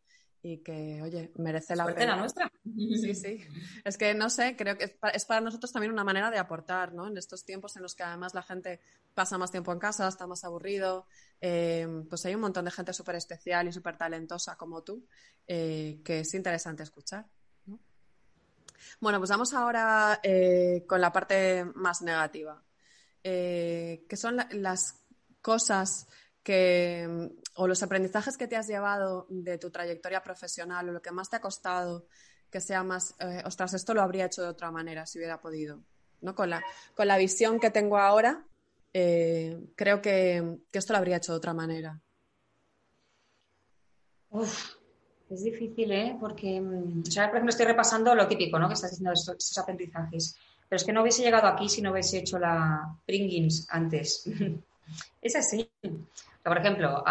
[SPEAKER 1] y que, oye, merece la
[SPEAKER 2] pena. nuestra. [laughs]
[SPEAKER 1] Sí, [laughs] sí. Es que, no sé, creo que es para, nosotros también una manera de aportar, ¿no? En estos tiempos en los que además la gente pasa más tiempo en casa, está más aburrido, eh, pues hay un montón de gente súper especial y súper talentosa como tú eh, que es interesante escuchar. Bueno, pues vamos ahora eh, con la parte más negativa, que son las cosas que, o los aprendizajes que te has llevado de tu trayectoria profesional o lo que más te ha costado que sea más, eh, ostras, esto lo habría hecho de otra manera si hubiera podido. ¿no? Con, la, con la visión que tengo ahora, eh, creo que, esto lo habría hecho de otra manera.
[SPEAKER 2] Es difícil, ¿eh? Porque, mm, o sea, por ejemplo, estoy repasando lo típico, ¿no? Que estás diciendo estos, aprendizajes. Pero es que no hubiese llegado aquí si no hubiese hecho la Pringles antes. [laughs] es así. Por ejemplo,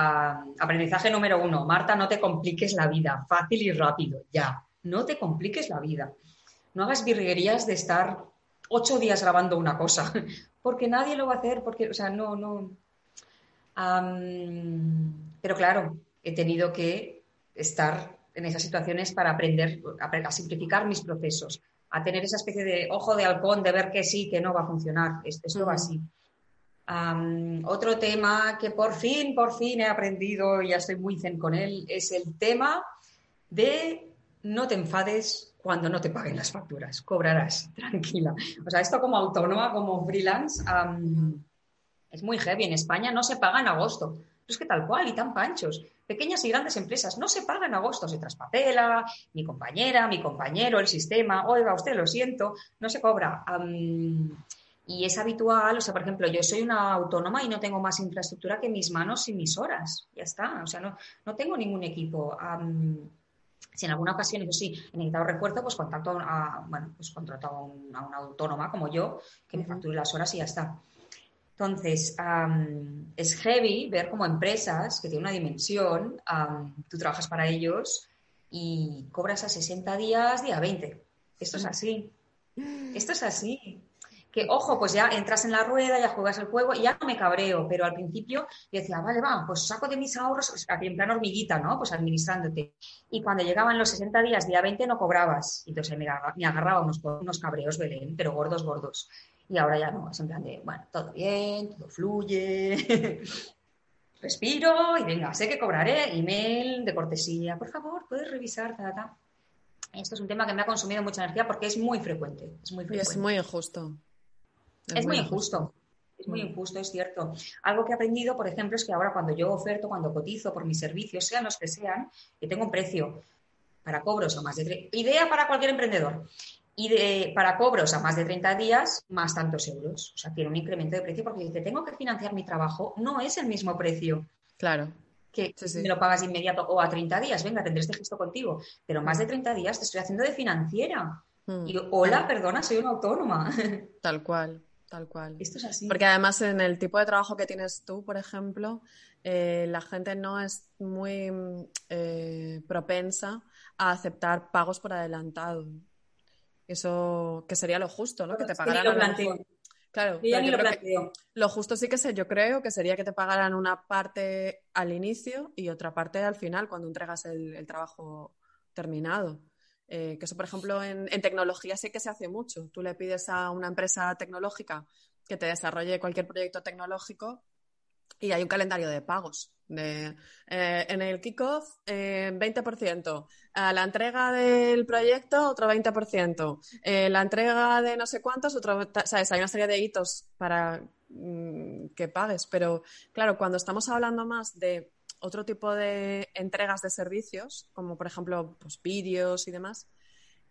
[SPEAKER 2] aprendizaje número uno, Marta, no te compliques la vida, fácil y rápido, ya, no te compliques la vida. No hagas virguerías de estar ocho días grabando una cosa, [laughs] porque nadie lo va a hacer, porque, o sea, no, no. pero claro, he tenido que estar en esas situaciones para aprender a, simplificar mis procesos, a tener esa especie de ojo de halcón de ver que sí, que no va a funcionar. Esto, va así otro tema que por fin, por fin he aprendido y ya estoy muy zen con él es el tema de no te enfades cuando no te paguen las facturas, cobrarás, [laughs] tranquila. O sea, esto como autónoma, como freelance, es muy heavy. En España no se paga en agosto. Pero es que tal cual, y tan panchos. Pequeñas y grandes empresas no se pagan en agosto, se traspapela, mi compañera, mi compañero, el sistema, oiga, usted lo siento, no se cobra. Y es habitual, o sea, por ejemplo, yo soy una autónoma y no tengo más infraestructura que mis manos y mis horas. Ya está. O sea, no, no tengo ningún equipo. si en alguna ocasión, eso sí, he necesitado refuerzo, pues contacto a, bueno, pues contrato a, una autónoma como yo que me facture las horas y ya está. Entonces, es heavy ver como empresas que tienen una dimensión, tú trabajas para ellos y cobras a 60 días, día 20. Esto es así. Esto es así que, ojo, pues ya entras en la rueda, ya juegas el juego y ya no me cabreo, pero al principro yo decía, vale, va, pues saco de mis ahorros, aquí en plan hormiguita, ¿no? Pues administrándote. Y cuando llegaban los 60 días, día 20, no cobrabas. Entonces me, agarraba unos, unos cabreos, Belén, pero gordos, gordos. Y ahora ya no, es en plan de, bueno, todo bien, todo fluye. [laughs] Respiro y venga, sé que cobraré, email de cortesía, por favor, puedes revisar, ta, Esto es un tema que me ha consumido mucha energía porque es muy frecuente. Es muy frecuente.
[SPEAKER 1] Y es muy injusto.
[SPEAKER 2] Es, muy injusto. Es muy mm. injusto, es cierto. Algo que he aprendido, por ejemplo, es que ahora cuando yo oferto, cuando cotizo por mis servicios, sean los que sean, que tengo un precio para cobros a más de... Idea para cualquier emprendedor. Y de, para cobros a más de 30 días, más tantos euros. O sea, tiene un incremento de precio porque dice, tengo que financiar mi trabajo, no es el mismo precio.
[SPEAKER 1] Claro.
[SPEAKER 2] Que me lo pagas de inmediato o a 30 días, venga, tendré este gesto contigo. Pero más de 30 días te estoy haciendo de financiera. Mm. Y hola, perdona, soy una autónoma. [laughs]
[SPEAKER 1] Tal cual. Tal cual.
[SPEAKER 2] Esto es así.
[SPEAKER 1] Porque además en el tipo de trabajo que tienes tú, por ejemplo, eh, la gente no es muy eh, propensa a aceptar pagos por adelantado. Eso que sería lo justo, ¿no? que te pagaran.
[SPEAKER 2] lo
[SPEAKER 1] Claro,
[SPEAKER 2] lo,
[SPEAKER 1] lo justo sí que sé, yo creo que sería que te pagaran una parte al inicio y otra parte al final, cuando entregas el trabajo terminado. Eh, que eso, por ejemplo, en, tecnología sí que se hace mucho. Tú le pides a una empresa tecnológica que te desarrolle cualquier proyecto tecnológico y hay un calendario de pagos. De, eh, en el kickoff, eh, 20%. A la entrega del proyecto, otro 20%. Eh, la entrega de no sé cuántos, otro. ¿Sabes? Hay una serie de hitos para mm, que pagues. Pero, claro, cuando estamos hablando más de otro tipo de entregas de servicios, como por ejemplo pues, vídeos y demás,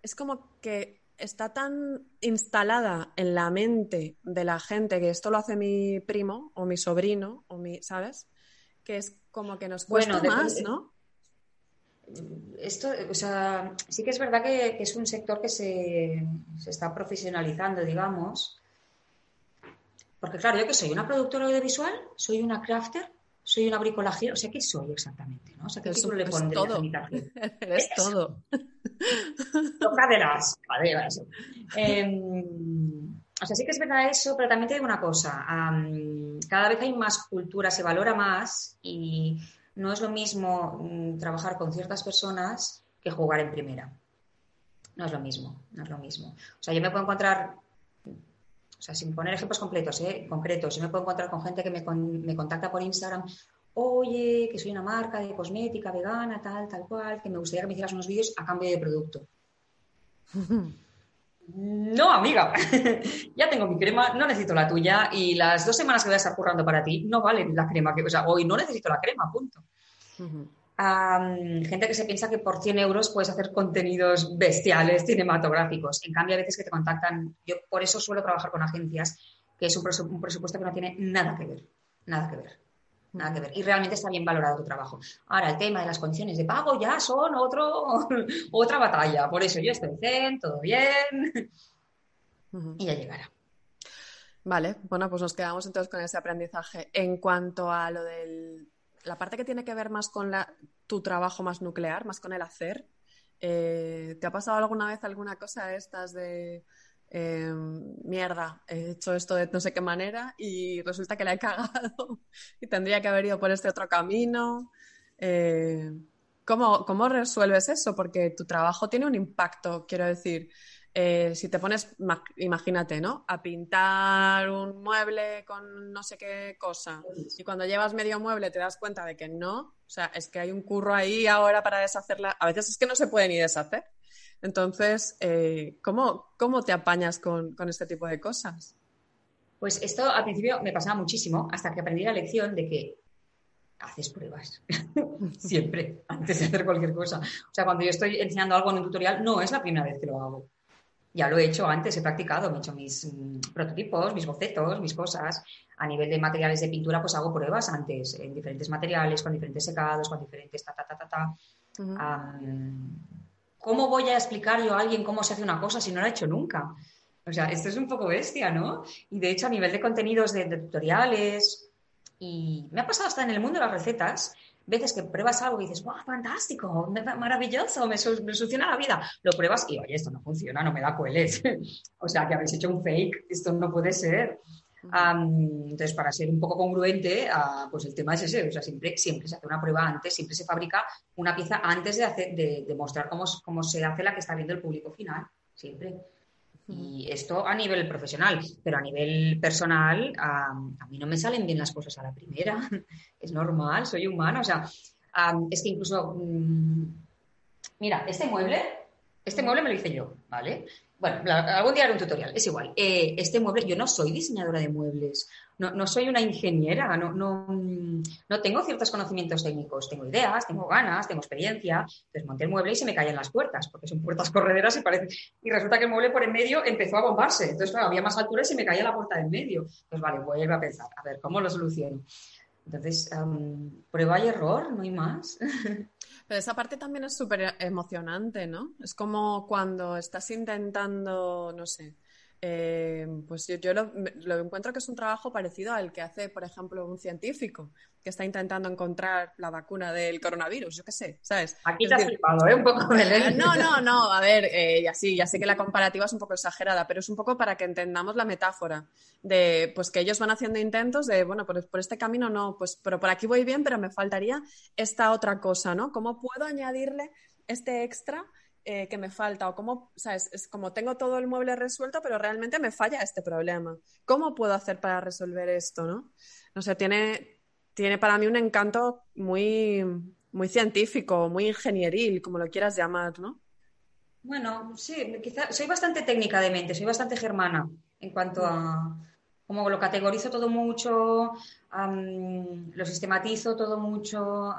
[SPEAKER 1] es como que está tan instalada en la mente de la gente que esto lo hace mi primo o mi sobrino o mi, ¿sabes? Que es como que nos cuesta más, ¿no?
[SPEAKER 2] Esto, o sea, sí que es verdad que, es un sector que se, se, está profesionalizando, digamos. Porque claro, yo que soy una productora audiovisual, soy una crafter, soy una bricolajera, o sea, ¿qué soy exactamente? ¿no? O sea, ¿qué título le pondré
[SPEAKER 1] todo. a mi tarjeta? [laughs] Eres todo. [laughs]
[SPEAKER 2] Tocaderas, caderas. Eh, o sea, sí que es verdad eso, pero también te digo una cosa. cada vez hay más cultura, se valora más y no es lo mismo mm, trabajar con ciertas personas que jugar en primera. No es lo mismo, no es lo mismo. O sea, yo me puedo encontrar o sea, sin poner ejemplos completos, ¿eh? concretos, yo me puedo encontrar con gente que me, me contacta por Instagram, oye, que soy una marca de cosmética vegana, tal, tal cual, que me gustaría que me hicieras unos vídeos a cambio de producto. [laughs] No, amiga, [laughs] ya tengo mi crema, no necesito la tuya y las dos semanas que voy a estar currando para ti no vale la crema que, o sea, hoy no necesito la crema, punto gente que se piensa que por 100 euros puedes hacer contenidos bestiales, cinematográficos. En cambio, a veces que te contactan, yo por eso suelo trabajar con agencias, que es un, presupuesto que no tiene nada que ver, nada que ver. Nada que ver. Y realmente está bien valorado tu trabajo. Ahora, el tema de las condiciones de pago ya son otro, [laughs] otra batalla. Por eso yo estoy zen, todo bien. Y ya llegará.
[SPEAKER 1] Vale, bueno, pues nos quedamos entonces con ese aprendizaje. En cuanto a lo del la parte que tiene que ver más con tu trabajo más nuclear, más con el hacer, eh, ¿te ha pasado alguna vez alguna cosa de estas de em, mierda, he hecho esto de no sé qué manera y resulta que la he cagado [laughs] y tendría que haber ido por este otro camino? Eh, ¿cómo, ¿Cómo resuelves eso? Porque tu trabajo tiene un impacto, quiero decir. Eh, si te pones, imagínate, ¿no? A pintar un mueble con no sé qué cosa y cuando llevas medio mueble te das cuenta de que no, o sea, es que hay un curro ahí ahora para deshacerla. A veces es que no se puede ni deshacer. Entonces, eh, ¿cómo, te apañas con, este tipo de cosas?
[SPEAKER 2] Pues esto al principio me pasaba muchísimo hasta que aprendí la lección de que haces pruebas [laughs] siempre antes de hacer cualquier cosa. O sea, cuando yo estoy enseñando algo en un tutorial, no es la primera vez que lo hago ya lo he hecho antes, he practicado, he hecho mis mm, prototipos, mis bocetos, mis cosas. A nivel de materiales de pintura, pues hago pruebas antes, en diferentes materiales, con diferentes secados, con diferentes ta, ta, ta, ta, ta. ¿Cómo voy a explicar yo a alguien cómo se hace una cosa si no lo he hecho nunca? O sea, esto es un poco bestia, ¿no? Y de hecho, a nivel de contenidos de, tutoriales, y me ha pasado hasta en el mundo de las recetas, veces que pruebas algo y dices, ¡wow, fantástico! Maravilloso, me, soluciona la vida. Lo pruebas y, oye, esto no funciona, no me da cueles. [laughs] o sea, que habéis hecho un fake, esto no puede ser. entonces, para ser un poco congruente, uh, pues el tema es ese, o sea, siempre, siempre se hace una prueba antes, siempre se fabrica una pieza antes de, hacer, de, mostrar cómo, cómo se hace la que está viendo el público final, siempre. Y esto a nivel profesional, pero a nivel personal, a, mí no me salen bien las cosas a la primera. [laughs] es normal, soy humana. O sea, es que incluso, mm, mira, este mueble, este mueble me lo hice yo, ¿vale? Bueno, algún día haré un tutorial, es igual. Eh, este mueble, yo no soy diseñadora de muebles, no, no soy una ingeniera, no, no, no, tengo ciertos conocimientos técnicos, tengo ideas, tengo ganas, tengo experiencia. Entonces monté el mueble y se me caen las puertas, porque son puertas correderas y parece... Y resulta que el mueble por en medio empezó a bombarse. Entonces, había más altura y se me caía la puerta del medio. Pues vale, vuelvo a pensar, a ver, ¿cómo lo soluciono? Entonces, prueba y error, no hay más. [laughs]
[SPEAKER 1] Pero esa parte también es súper emocionante, ¿no? Es como cuando estás intentando, no sé, eh, pues yo, lo, encuentro que es un trabajo parecido al que hace, por ejemplo, un científico que está intentando encontrar la vacuna del coronavirus, yo qué sé, ¿sabes?
[SPEAKER 2] Aquí te has flipado, ¿eh? Un poco, [laughs]
[SPEAKER 1] No, no, no, a ver, eh, ya, sí, ya sé que la comparativa es un poco exagerada, pero es un poco para que entendamos la metáfora de, pues que ellos van haciendo intentos de, bueno, por, por este camino no, pues, pero por aquí voy bien, pero me faltaría esta otra cosa, ¿no? ¿Cómo puedo añadirle este extra eh, que me falta o cómo, ¿sabes? Es como tengo todo el mueble resuelto, pero realmente me falla este problema. ¿Cómo puedo hacer para resolver esto, no? No sé, tiene, tiene para mí un encanto muy, muy científico, muy ingenieril, como lo quieras llamar, ¿no?
[SPEAKER 2] Bueno, sí, quizá soy bastante técnica de mente, soy bastante germana en cuanto a como lo categorizo todo mucho, lo sistematizo todo mucho.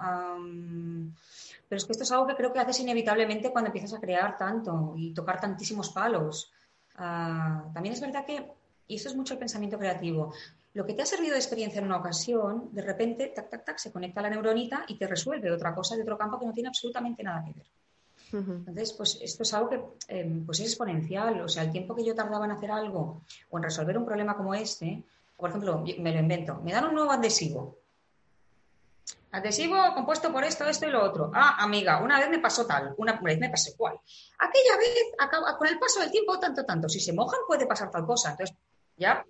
[SPEAKER 2] Pero es que esto es algo que creo que haces inevitablemente cuando empiezas a crear tanto y tocar tantísimos palos. Ah, también es verdad que, y eso es mucho el pensamiento creativo, lo que te ha servido de experiencia en una ocasión, de repente, tac, tac, tac, se conecta a la neuronita y te resuelve otra cosa de otro campo que no tiene absolutamente nada que ver. Entonces, pues esto es algo que em, pues es exponencial. O sea, el tiempo que yo tardaba en hacer algo o en resolver un problema como este, por ejemplo, me lo invento, me dan un nuevo adhesivo. Adhesivo compuesto por esto, esto y lo otro. Ah, amiga, una vez me pasó tal, una vez me pasó cual. Aquella vez, con el paso del tiempo, tanto, tanto. Si se mojan, puede pasar tal cosa. Entonces, ya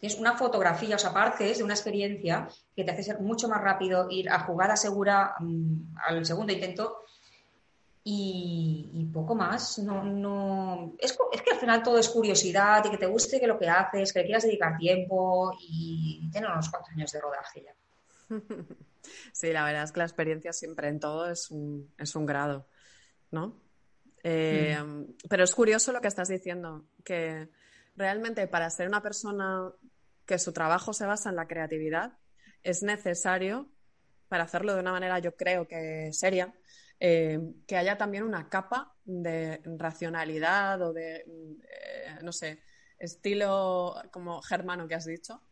[SPEAKER 2] tienes una fotografía, o sea, partes de una experiencia que te hace ser mucho más rápido, ir a jugada segura mm, al segundo intento y, poco más. No, no... Es, que al final todo es curiosidad y que te guste que lo que haces, que le quieras dedicar tiempo y, tener unos cuantos años de rodaje ya. [laughs]
[SPEAKER 1] Sí, la verdad es que la experiencia siempre en todo es un, es un grado, ¿no? Eh, mm. Pero es curioso lo que estás diciendo, que realmente para ser una persona que su trabajo se basa en la creatividad, es necesario, para hacerlo de una manera yo creo que seria, eh, que haya también una capa de racionalidad o de, eh, no sé, estilo como germano que has dicho,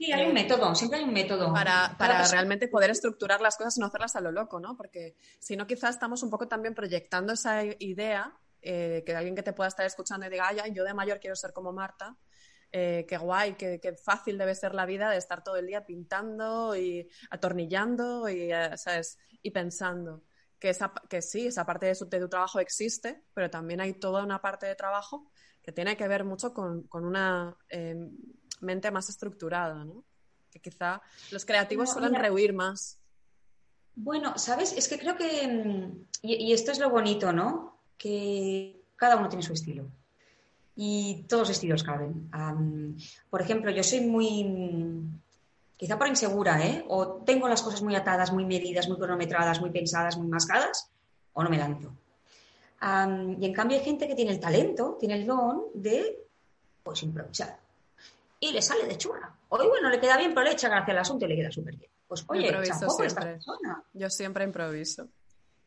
[SPEAKER 2] Sí, hay un método, siempre hay un método.
[SPEAKER 1] Para, para realmente poder estructurar las cosas y no hacerlas a lo loco, ¿no? Porque si no, quizás estamos un poco también proyectando esa idea eh, que alguien que te pueda estar escuchando y diga, ay, yo de mayor quiero ser como Marta. Eh, qué guay, qué, fácil debe ser la vida de estar todo el día pintando y atornillando y, eh, ¿sabes? y pensando. Que, esa, que sí, esa parte de, tu trabajo existe, pero también hay toda una parte de trabajo que tiene que ver mucho con, con una mente más estructurada, ¿no? Que quizá los creativos suelen rehuir más.
[SPEAKER 2] Bueno, ¿sabes? Es que creo que, mm, y, esto es lo bonito, ¿no? Que cada uno tiene su estilo. Y todos los estilos caben. por ejemplo, yo soy muy, mm, quizá por insegura, ¿eh? O tengo las cosas muy atadas, muy medidas, muy cronometradas, muy pensadas, muy mascadas, o no me lanzo. y en cambio hay gente que tiene el talento, tiene el don de, pues, improvisar y le sale de chula. Hoy, bueno, le queda bien, pero le echa gracia al asunto y le queda súper bien. Pues, oye, chapó esta persona.
[SPEAKER 1] Yo siempre improviso.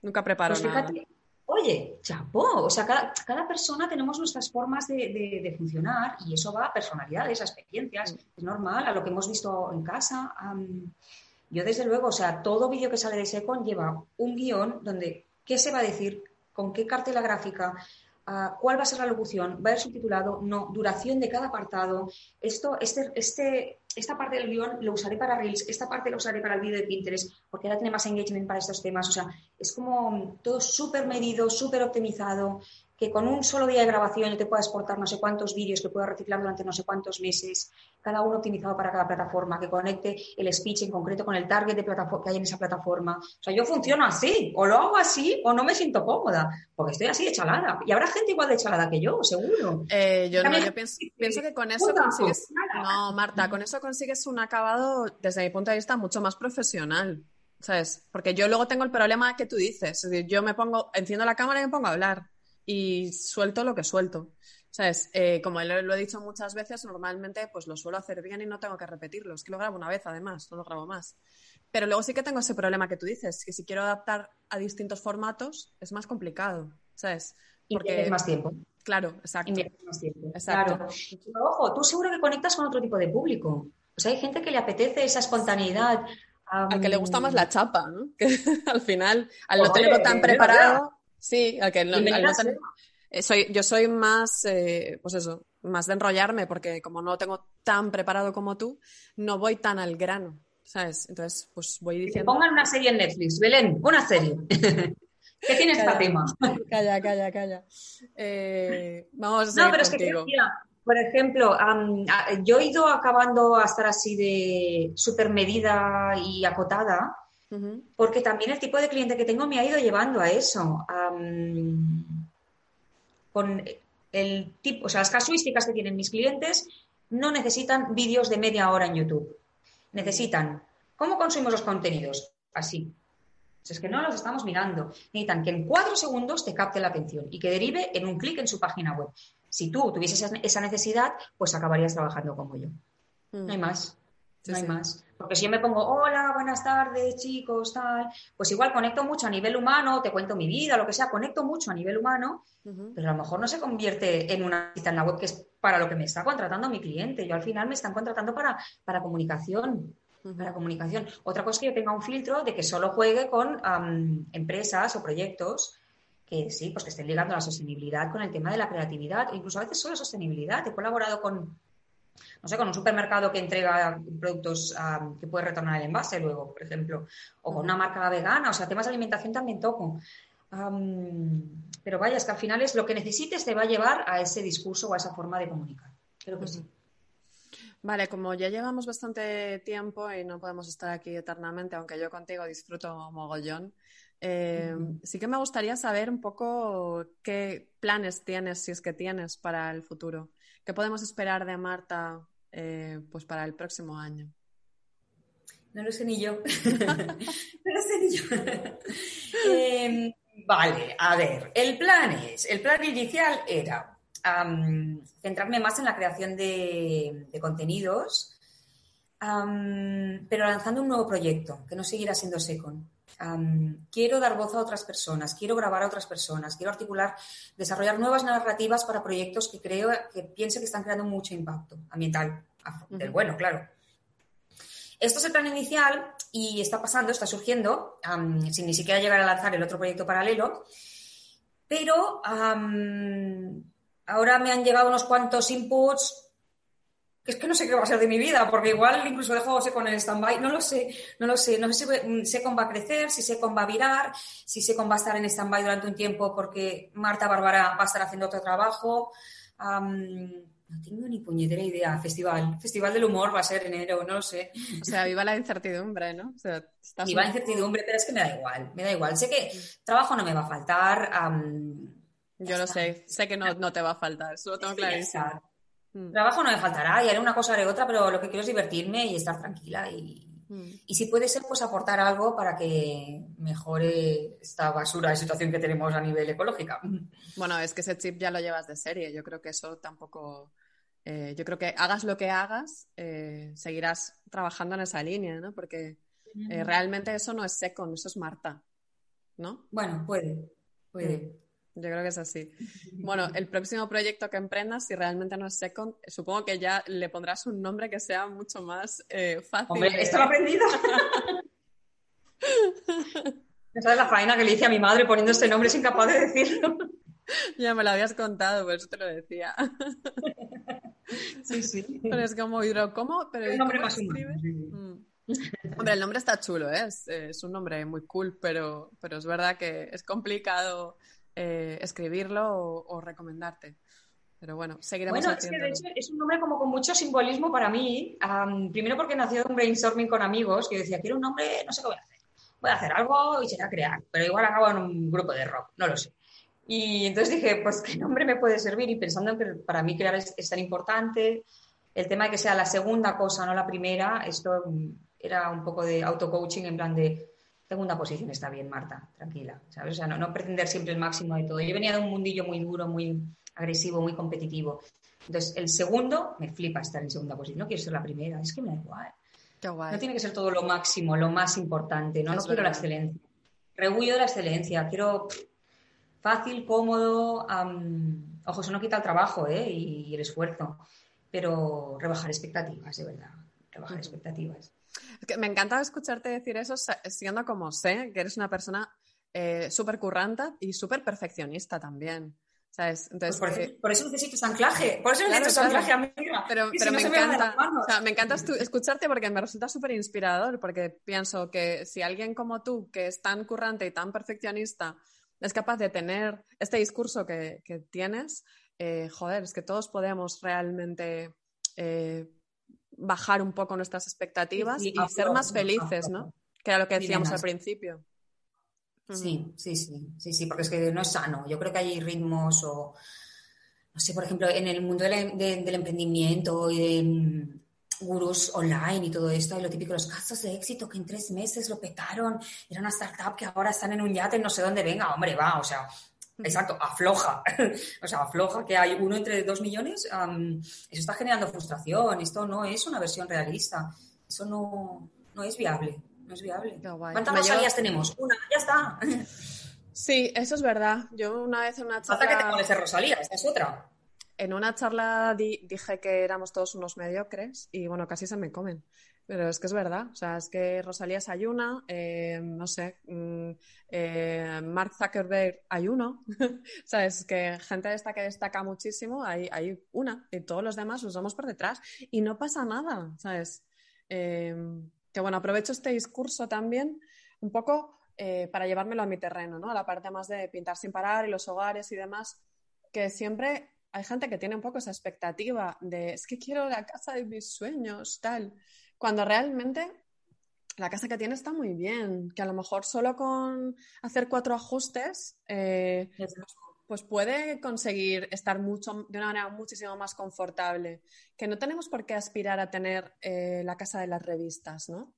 [SPEAKER 1] Nunca preparo pues nada.
[SPEAKER 2] Oye, chapó. O sea, cada, persona tenemos nuestras formas de, funcionar y eso va a personalidades, a experiencias. Es normal, a lo que hemos visto en casa. yo, desde luego, o sea, todo vídeo que sale de Secon lleva un guion donde qué se va a decir, con qué cartela gráfica, ah, cuál va a ser la locución, va a ir subtitulado, no, duración de cada apartado, esto, este, este, esta parte del guion lo usaré para Reels, esta parte lo usaré para el vídeo de Pinterest, porque ahora tiene más engagement para estos temas. O sea, es como todo súper medido, súper optimizado, que con un solo día de grabación yo te pueda exportar no sé cuántos vídeos que pueda reciclar durante no sé cuántos meses, cada uno optimizado para cada plataforma, que conecte el speech en concreto con el target de que hay en esa plataforma. O sea, yo funciono así, o lo hago así o no me siento cómoda, porque estoy así de chalada. Y habrá gente igual de chalada que yo, seguro.
[SPEAKER 1] Eh, yo no, yo pienso, pienso que con eso consigues... No, Marta, con eso consigues un acabado, desde mi punto de vista, mucho más profesional. ¿Sabes? Porque yo luego tengo el problema que tú dices. Es decir, yo me pongo, enciendo la cámara y me pongo a hablar y suelto lo que suelto. ¿Sabes? Eh, como lo, he dicho muchas veces, normalmente pues lo suelo hacer bien y no tengo que repetirlo. Es que lo grabo una vez además, no lo grabo más. Pero luego sí que tengo ese problema que tú dices, que si quiero adaptar a distintos formatos es más complicado, ¿sabes?
[SPEAKER 2] Porque... Y más tiempo.
[SPEAKER 1] Claro, exacto.
[SPEAKER 2] Y más tiempo. Exacto. Claro. ojo, tú seguro que conectas con otro tipo de público. O sea, hay gente que le apetece esa espontaneidad.
[SPEAKER 1] Al que le gusta más la chapa, ¿no? [laughs] Que al final, al no tenerlo tan preparado, Sí, al que no, eh, soy, yo soy más, eh, pues eso, más de enrollarme, porque como no lo tengo tan preparado como tú, no voy tan al grano, ¿sabes? Entonces, pues voy diciendo...
[SPEAKER 2] pongan una serie en Netflix, Belén, una serie. [laughs] ¿Qué tienes para tema?
[SPEAKER 1] Calla, calla, calla. Eh, vamos a
[SPEAKER 2] No, pero es que, por ejemplo, yo he ido acabando a estar así de súper medida y acotada porque también el tipo de cliente que tengo me ha ido llevando a eso. con el tipo, o sea, las casuísticas que tienen mis clientes no necesitan vídeos de media hora en YouTube. Necesitan cómo consumimos los contenidos. Así. es que no los estamos mirando. Necesitan que en cuatro segundos te capte la atención y que derive en un clic en su página web. Si tú tuvieses esa necesidad, pues acabarías trabajando como yo. No hay más. no hay más. Porque si yo me pongo, hola, buenas tardes, chicos, tal, pues igual conecto mucho a nivel humano, te cuento mi vida, lo que sea, conecto mucho a nivel humano, pero a lo mejor no se convierte en una cita en la web que es para lo que me está contratando mi cliente. Yo al final me están contratando para, para comunicación. Para comunicación. Otra cosa es que yo tenga un filtro de que solo juegue con empresas o proyectos que sí, pues que estén ligando la sostenibilidad con el tema de la creatividad, incluso a veces solo sostenibilidad. He colaborado con, no sé, con un supermercado que entrega productos que puede retornar el envase luego, por ejemplo, o con una marca vegana, o sea, temas de alimentación también toco. pero vaya, es que al final es lo que necesites te va a llevar a ese discurso o a esa forma de comunicar. Creo que sí.
[SPEAKER 1] Vale, como ya llevamos bastante tiempo y no podemos estar aquí eternamente, aunque yo contigo disfruto mogollón, eh, sí que me gustaría saber un poco qué planes tienes, si es que tienes, para el futuro. ¿Qué podemos esperar de Marta eh, pues para el próximo año?
[SPEAKER 2] No lo sé ni yo. [laughs] no lo sé ni yo. [laughs] Em, vale, a ver, el plan es, el plan inicial era centrarme más en la creación de, contenidos, pero lanzando un nuevo proyecto, que no seguirá siendo Secon quiero dar voz a otras personas, quiero grabar a otras personas, quiero articular, desarrollar nuevas narrativas para proyectos que creo, que piense que están creando mucho impacto ambiental, del bueno, claro. Esto es el plan inicial y está pasando, está surgiendo, sin ni siquiera llegar a lanzar el otro proyecto paralelo, pero ahora me han llegado unos cuantos inputs es que no sé qué va a ser de mi vida, porque igual incluso dejo Secon en stand-by, no lo sé, no lo sé, no sé si Secon va a crecer, si Secon va a virar, si Secon va a estar en stand-by durante un tiempo porque Marta Bárbara va a estar haciendo otro trabajo. no tengo ni puñetera idea. Festival. Festival del humor va a ser enero, no lo sé.
[SPEAKER 1] O sea, viva la incertidumbre, ¿no? O sea,
[SPEAKER 2] viva la incertidumbre, pero es que me da igual, me da igual. Sé que trabajo no me va a faltar.
[SPEAKER 1] Yo lo sé, sé que no, no, te va a faltar, eso lo tengo clarísimo.
[SPEAKER 2] Mm. Trabajo no me faltará y haré una cosa, haré otra, pero lo que quiero es divertirme y estar tranquila y, mm. y si puede ser, pues aportar algo para que mejore esta basura de situación que tenemos a nivel ecológica.
[SPEAKER 1] Bueno, es que ese chip ya lo llevas de serie. Yo creo que eso tampoco. Eh, yo creo que hagas lo que hagas, eh, seguirás trabajando en esa línea, ¿no? Porque eh, realmente eso no es Secon, eso es Marta, ¿no?
[SPEAKER 2] Bueno, puede, puede.
[SPEAKER 1] Yo creo que es así. Bueno, el próximo proyecto que emprendas, si realmente no es Second, supongo que ya le pondrás un nombre que sea mucho más eh, fácil.
[SPEAKER 2] Hombre, esto lo he aprendido. [laughs] Esa es la faena que le hice a mi madre poniendo este nombre, es incapaz de decirlo.
[SPEAKER 1] Ya me lo habías contado, por eso te lo decía.
[SPEAKER 2] Sí, sí.
[SPEAKER 1] Pero es como hidro, ¿cómo? Pero
[SPEAKER 2] El
[SPEAKER 1] ¿y
[SPEAKER 2] nombre más
[SPEAKER 1] escribe?
[SPEAKER 2] sí.
[SPEAKER 1] Mm. Hombre, el nombre está chulo, ¿eh? es, es un nombre muy cool, pero, pero es verdad que es complicado eh, escribirlo o, o recomendarte. Pero bueno, seguiremos
[SPEAKER 2] Bueno, es que de hecho es un nombre como con mucho simbolismo para mí. Primero porque nació de un brainstorming con amigos que yo decía, quiero un nombre, no sé qué voy a hacer. Voy a hacer algo y será crear, pero igual acabo en un grupo de rock, no lo sé. Y entonces dije, pues qué nombre me puede servir y pensando en que para mí crear es, es tan importante, el tema de que sea la segunda cosa, no la primera, esto mm, era un poco de auto-coaching en plan de segunda posición está bien, Marta, tranquila, ¿sabes? O sea, no, no pretender siempre el máximo de todo. Yo venía de un mundillo muy duro, muy agresivo, muy competitivo. Entonces, el segundo, me flipa estar en segunda posición, no quiero ser la primera, es que me da igual.
[SPEAKER 1] Qué guay.
[SPEAKER 2] No tiene que ser todo lo máximo, lo más importante, no, no quiero la excelencia. Rebullo de la excelencia, quiero pff, fácil, cómodo, am, ojo, eso no quita el trabajo ¿eh? y, y el esfuerzo, pero rebajar expectativas, de verdad, rebajar expectativas.
[SPEAKER 1] Es que me encanta escucharte decir eso, siendo como sé que eres una persona eh, súper curranta y súper perfeccionista también. ¿Sabes?
[SPEAKER 2] Pues
[SPEAKER 1] Entonces,
[SPEAKER 2] por,
[SPEAKER 1] eh,
[SPEAKER 2] eso, por eso necesito ese anclaje, por eso
[SPEAKER 1] Claro,
[SPEAKER 2] necesito ese
[SPEAKER 1] claro.
[SPEAKER 2] anclaje, amiga.
[SPEAKER 1] Pero,
[SPEAKER 2] si
[SPEAKER 1] pero
[SPEAKER 2] no
[SPEAKER 1] me
[SPEAKER 2] me las
[SPEAKER 1] encanta,
[SPEAKER 2] manos.
[SPEAKER 1] o sea, me encanta escucharte porque me resulta súper inspirador, porque pienso que si alguien como tú, que es tan currante y tan perfeccionista, es capaz de tener este discurso que, que tienes, eh, joder, es que todos podemos realmente eh, bajar un poco nuestras expectativas
[SPEAKER 2] Sí, sí,
[SPEAKER 1] y ser más felices. ¿no? Que era lo que decíamos al principio.
[SPEAKER 2] Sí, sí, sí, sí, sí, porque es que no es sano. Yo creo que hay ritmos o, no sé, por ejemplo, en el mundo del, de- del emprendimiento y de mm, gurús online y todo esto, hay lo típico, los casos de éxito que en tres meses lo petaron, era una startup que ahora están en un yate, no sé dónde venga, hombre, va, o sea, exacto, afloja, [laughs] o sea, afloja que hay uno entre dos millones, am, eso está generando frustración, esto no es una versión realista, eso no, no es viable, no es viable.
[SPEAKER 1] Guay.
[SPEAKER 2] ¿Cuántas
[SPEAKER 1] llevo-
[SPEAKER 2] Rosalías tenemos? Una, ya está. [laughs]
[SPEAKER 1] Sí, eso es verdad. Yo una vez en una
[SPEAKER 2] Falta que te
[SPEAKER 1] charla...
[SPEAKER 2] pones de Rosalía, esta es otra.
[SPEAKER 1] En una charla di- dije que éramos todos unos mediocres y bueno, casi se me comen. Pero es que es verdad, o sea, es que Rosalía es ayuna, eh, no sé, mm, eh, Mark Zuckerberg hay uno, [laughs] o sea, es que gente de esta que destaca muchísimo, hay, hay una, y todos los demás los vamos por detrás y no pasa nada, ¿sabes? Eh, que bueno, aprovecho este discurso también un poco para llevármelo a mi terreno, ¿no? A la parte más de pintar sin parar y los hogares y demás, que siempre hay gente que tiene un poco esa expectativa de es que quiero la casa de mis sueños, tal, cuando realmente la casa que tiene está muy bien, que a lo mejor solo con hacer cuatro ajustes eh, pues puede conseguir estar mucho, de una manera muchísimo más confortable, que no tenemos por qué aspirar a tener eh, la casa de las revistas, ¿no?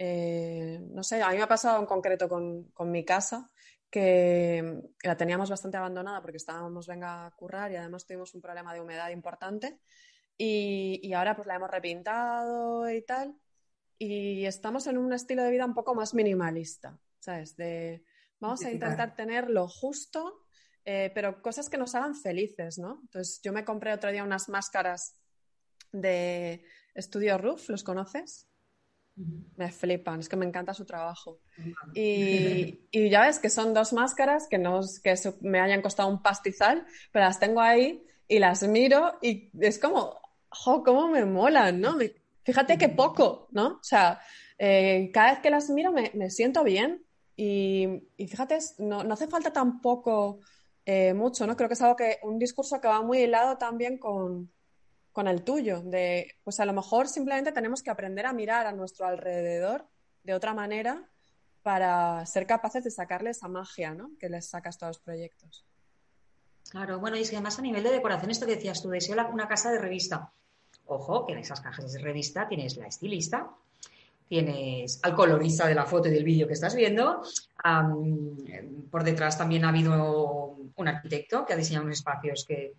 [SPEAKER 1] Eh, no sé, a mí me ha pasado en concreto con, con mi casa, que la teníamos bastante abandonada porque estábamos venga a currar y además tuvimos un problema de humedad importante y, y ahora pues la hemos repintado y tal y estamos en un estilo de vida un poco más minimalista, ¿sabes? De vamos a intentar tener lo justo, eh, pero cosas que nos hagan felices, ¿no? Entonces yo me compré otro día unas máscaras de Estudio Roof, ¿los conoces? Me flipan, es que me encanta su trabajo. Y, [laughs] y ya ves que son dos máscaras que, no, que me hayan costado un pastizal, pero las tengo ahí y las miro y es como, jo, cómo me molan, ¿no? Fíjate qué poco, ¿no? O sea, eh, cada vez que las miro me, me siento bien y, y fíjate, no, no hace falta tampoco eh, mucho, ¿no? Creo que es algo que, un discurso que va muy hilado también con, con el tuyo, de, pues a lo mejor simplemente tenemos que aprender a mirar a nuestro alrededor de otra manera para ser capaces de sacarle esa magia, ¿no? Que les sacas todos los proyectos.
[SPEAKER 2] Claro, bueno, y es que además a nivel de decoración, esto que decías tú, deseo una casa de revista. Ojo, que en esas cajas de revista tienes la estilista, tienes al colorista de la foto y del vídeo que estás viendo. por detrás también ha habido un arquitecto que ha diseñado unos espacios que,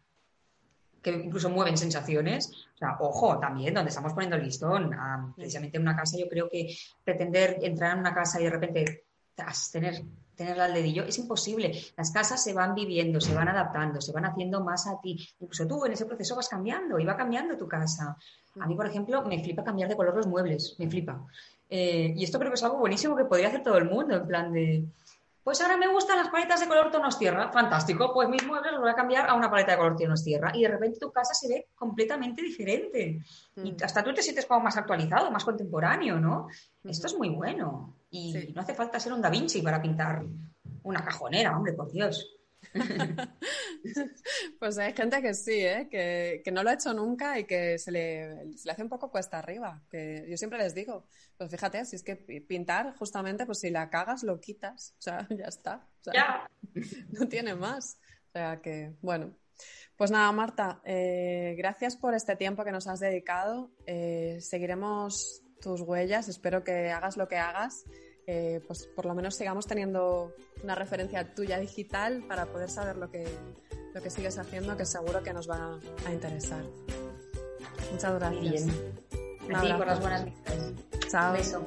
[SPEAKER 2] que incluso mueven sensaciones. O sea, ojo, también donde estamos poniendo el listón. Am, precisamente en una casa, yo creo que pretender entrar en una casa y de repente tras, tener, tenerla al dedillo es imposible. Las casas se van viviendo, se van adaptando, se van haciendo más a ti. Incluso tú en ese proceso vas cambiando y va cambiando tu casa. A mí, por ejemplo, me flipa cambiar de color los muebles, me flipa. Eh, y esto creo que es algo buenísimo que podría hacer todo el mundo, en plan de, pues ahora me gustan las paletas de color tonos tierra. Fantástico, pues mis muebles los voy a cambiar a una paleta de color tonos tierra. Y de repente tu casa se ve completamente diferente. Y
[SPEAKER 1] Mm.
[SPEAKER 2] hasta tú te sientes como más actualizado, más contemporáneo, ¿no? Esto es muy bueno. Y
[SPEAKER 1] Sí.
[SPEAKER 2] no hace falta ser un Da Vinci para pintar una cajonera, hombre, por Dios. [laughs]
[SPEAKER 1] Pues hay gente que sí, ¿eh? que, que no lo ha hecho nunca y que se le, se le hace un poco cuesta arriba. Que yo siempre les digo, pues fíjate, si es que pi- pintar, justamente, pues si la cagas, lo quitas. O sea, [laughs] ya está. O sea,
[SPEAKER 2] Ya. [laughs]
[SPEAKER 1] no tiene más. O sea que, bueno. Pues nada, Marta, eh, gracias por este tiempo que nos has dedicado. Eh, seguiremos tus huellas. Espero que hagas lo que hagas. eh, pues por lo menos sigamos teniendo una referencia tuya digital para poder saber lo que, lo que sigues haciendo, que seguro que nos va a interesar. Muchas
[SPEAKER 2] Muy
[SPEAKER 1] gracias.
[SPEAKER 2] bien.
[SPEAKER 1] Un
[SPEAKER 2] A ti por las buenas vistas.
[SPEAKER 1] Chao.
[SPEAKER 2] Un beso.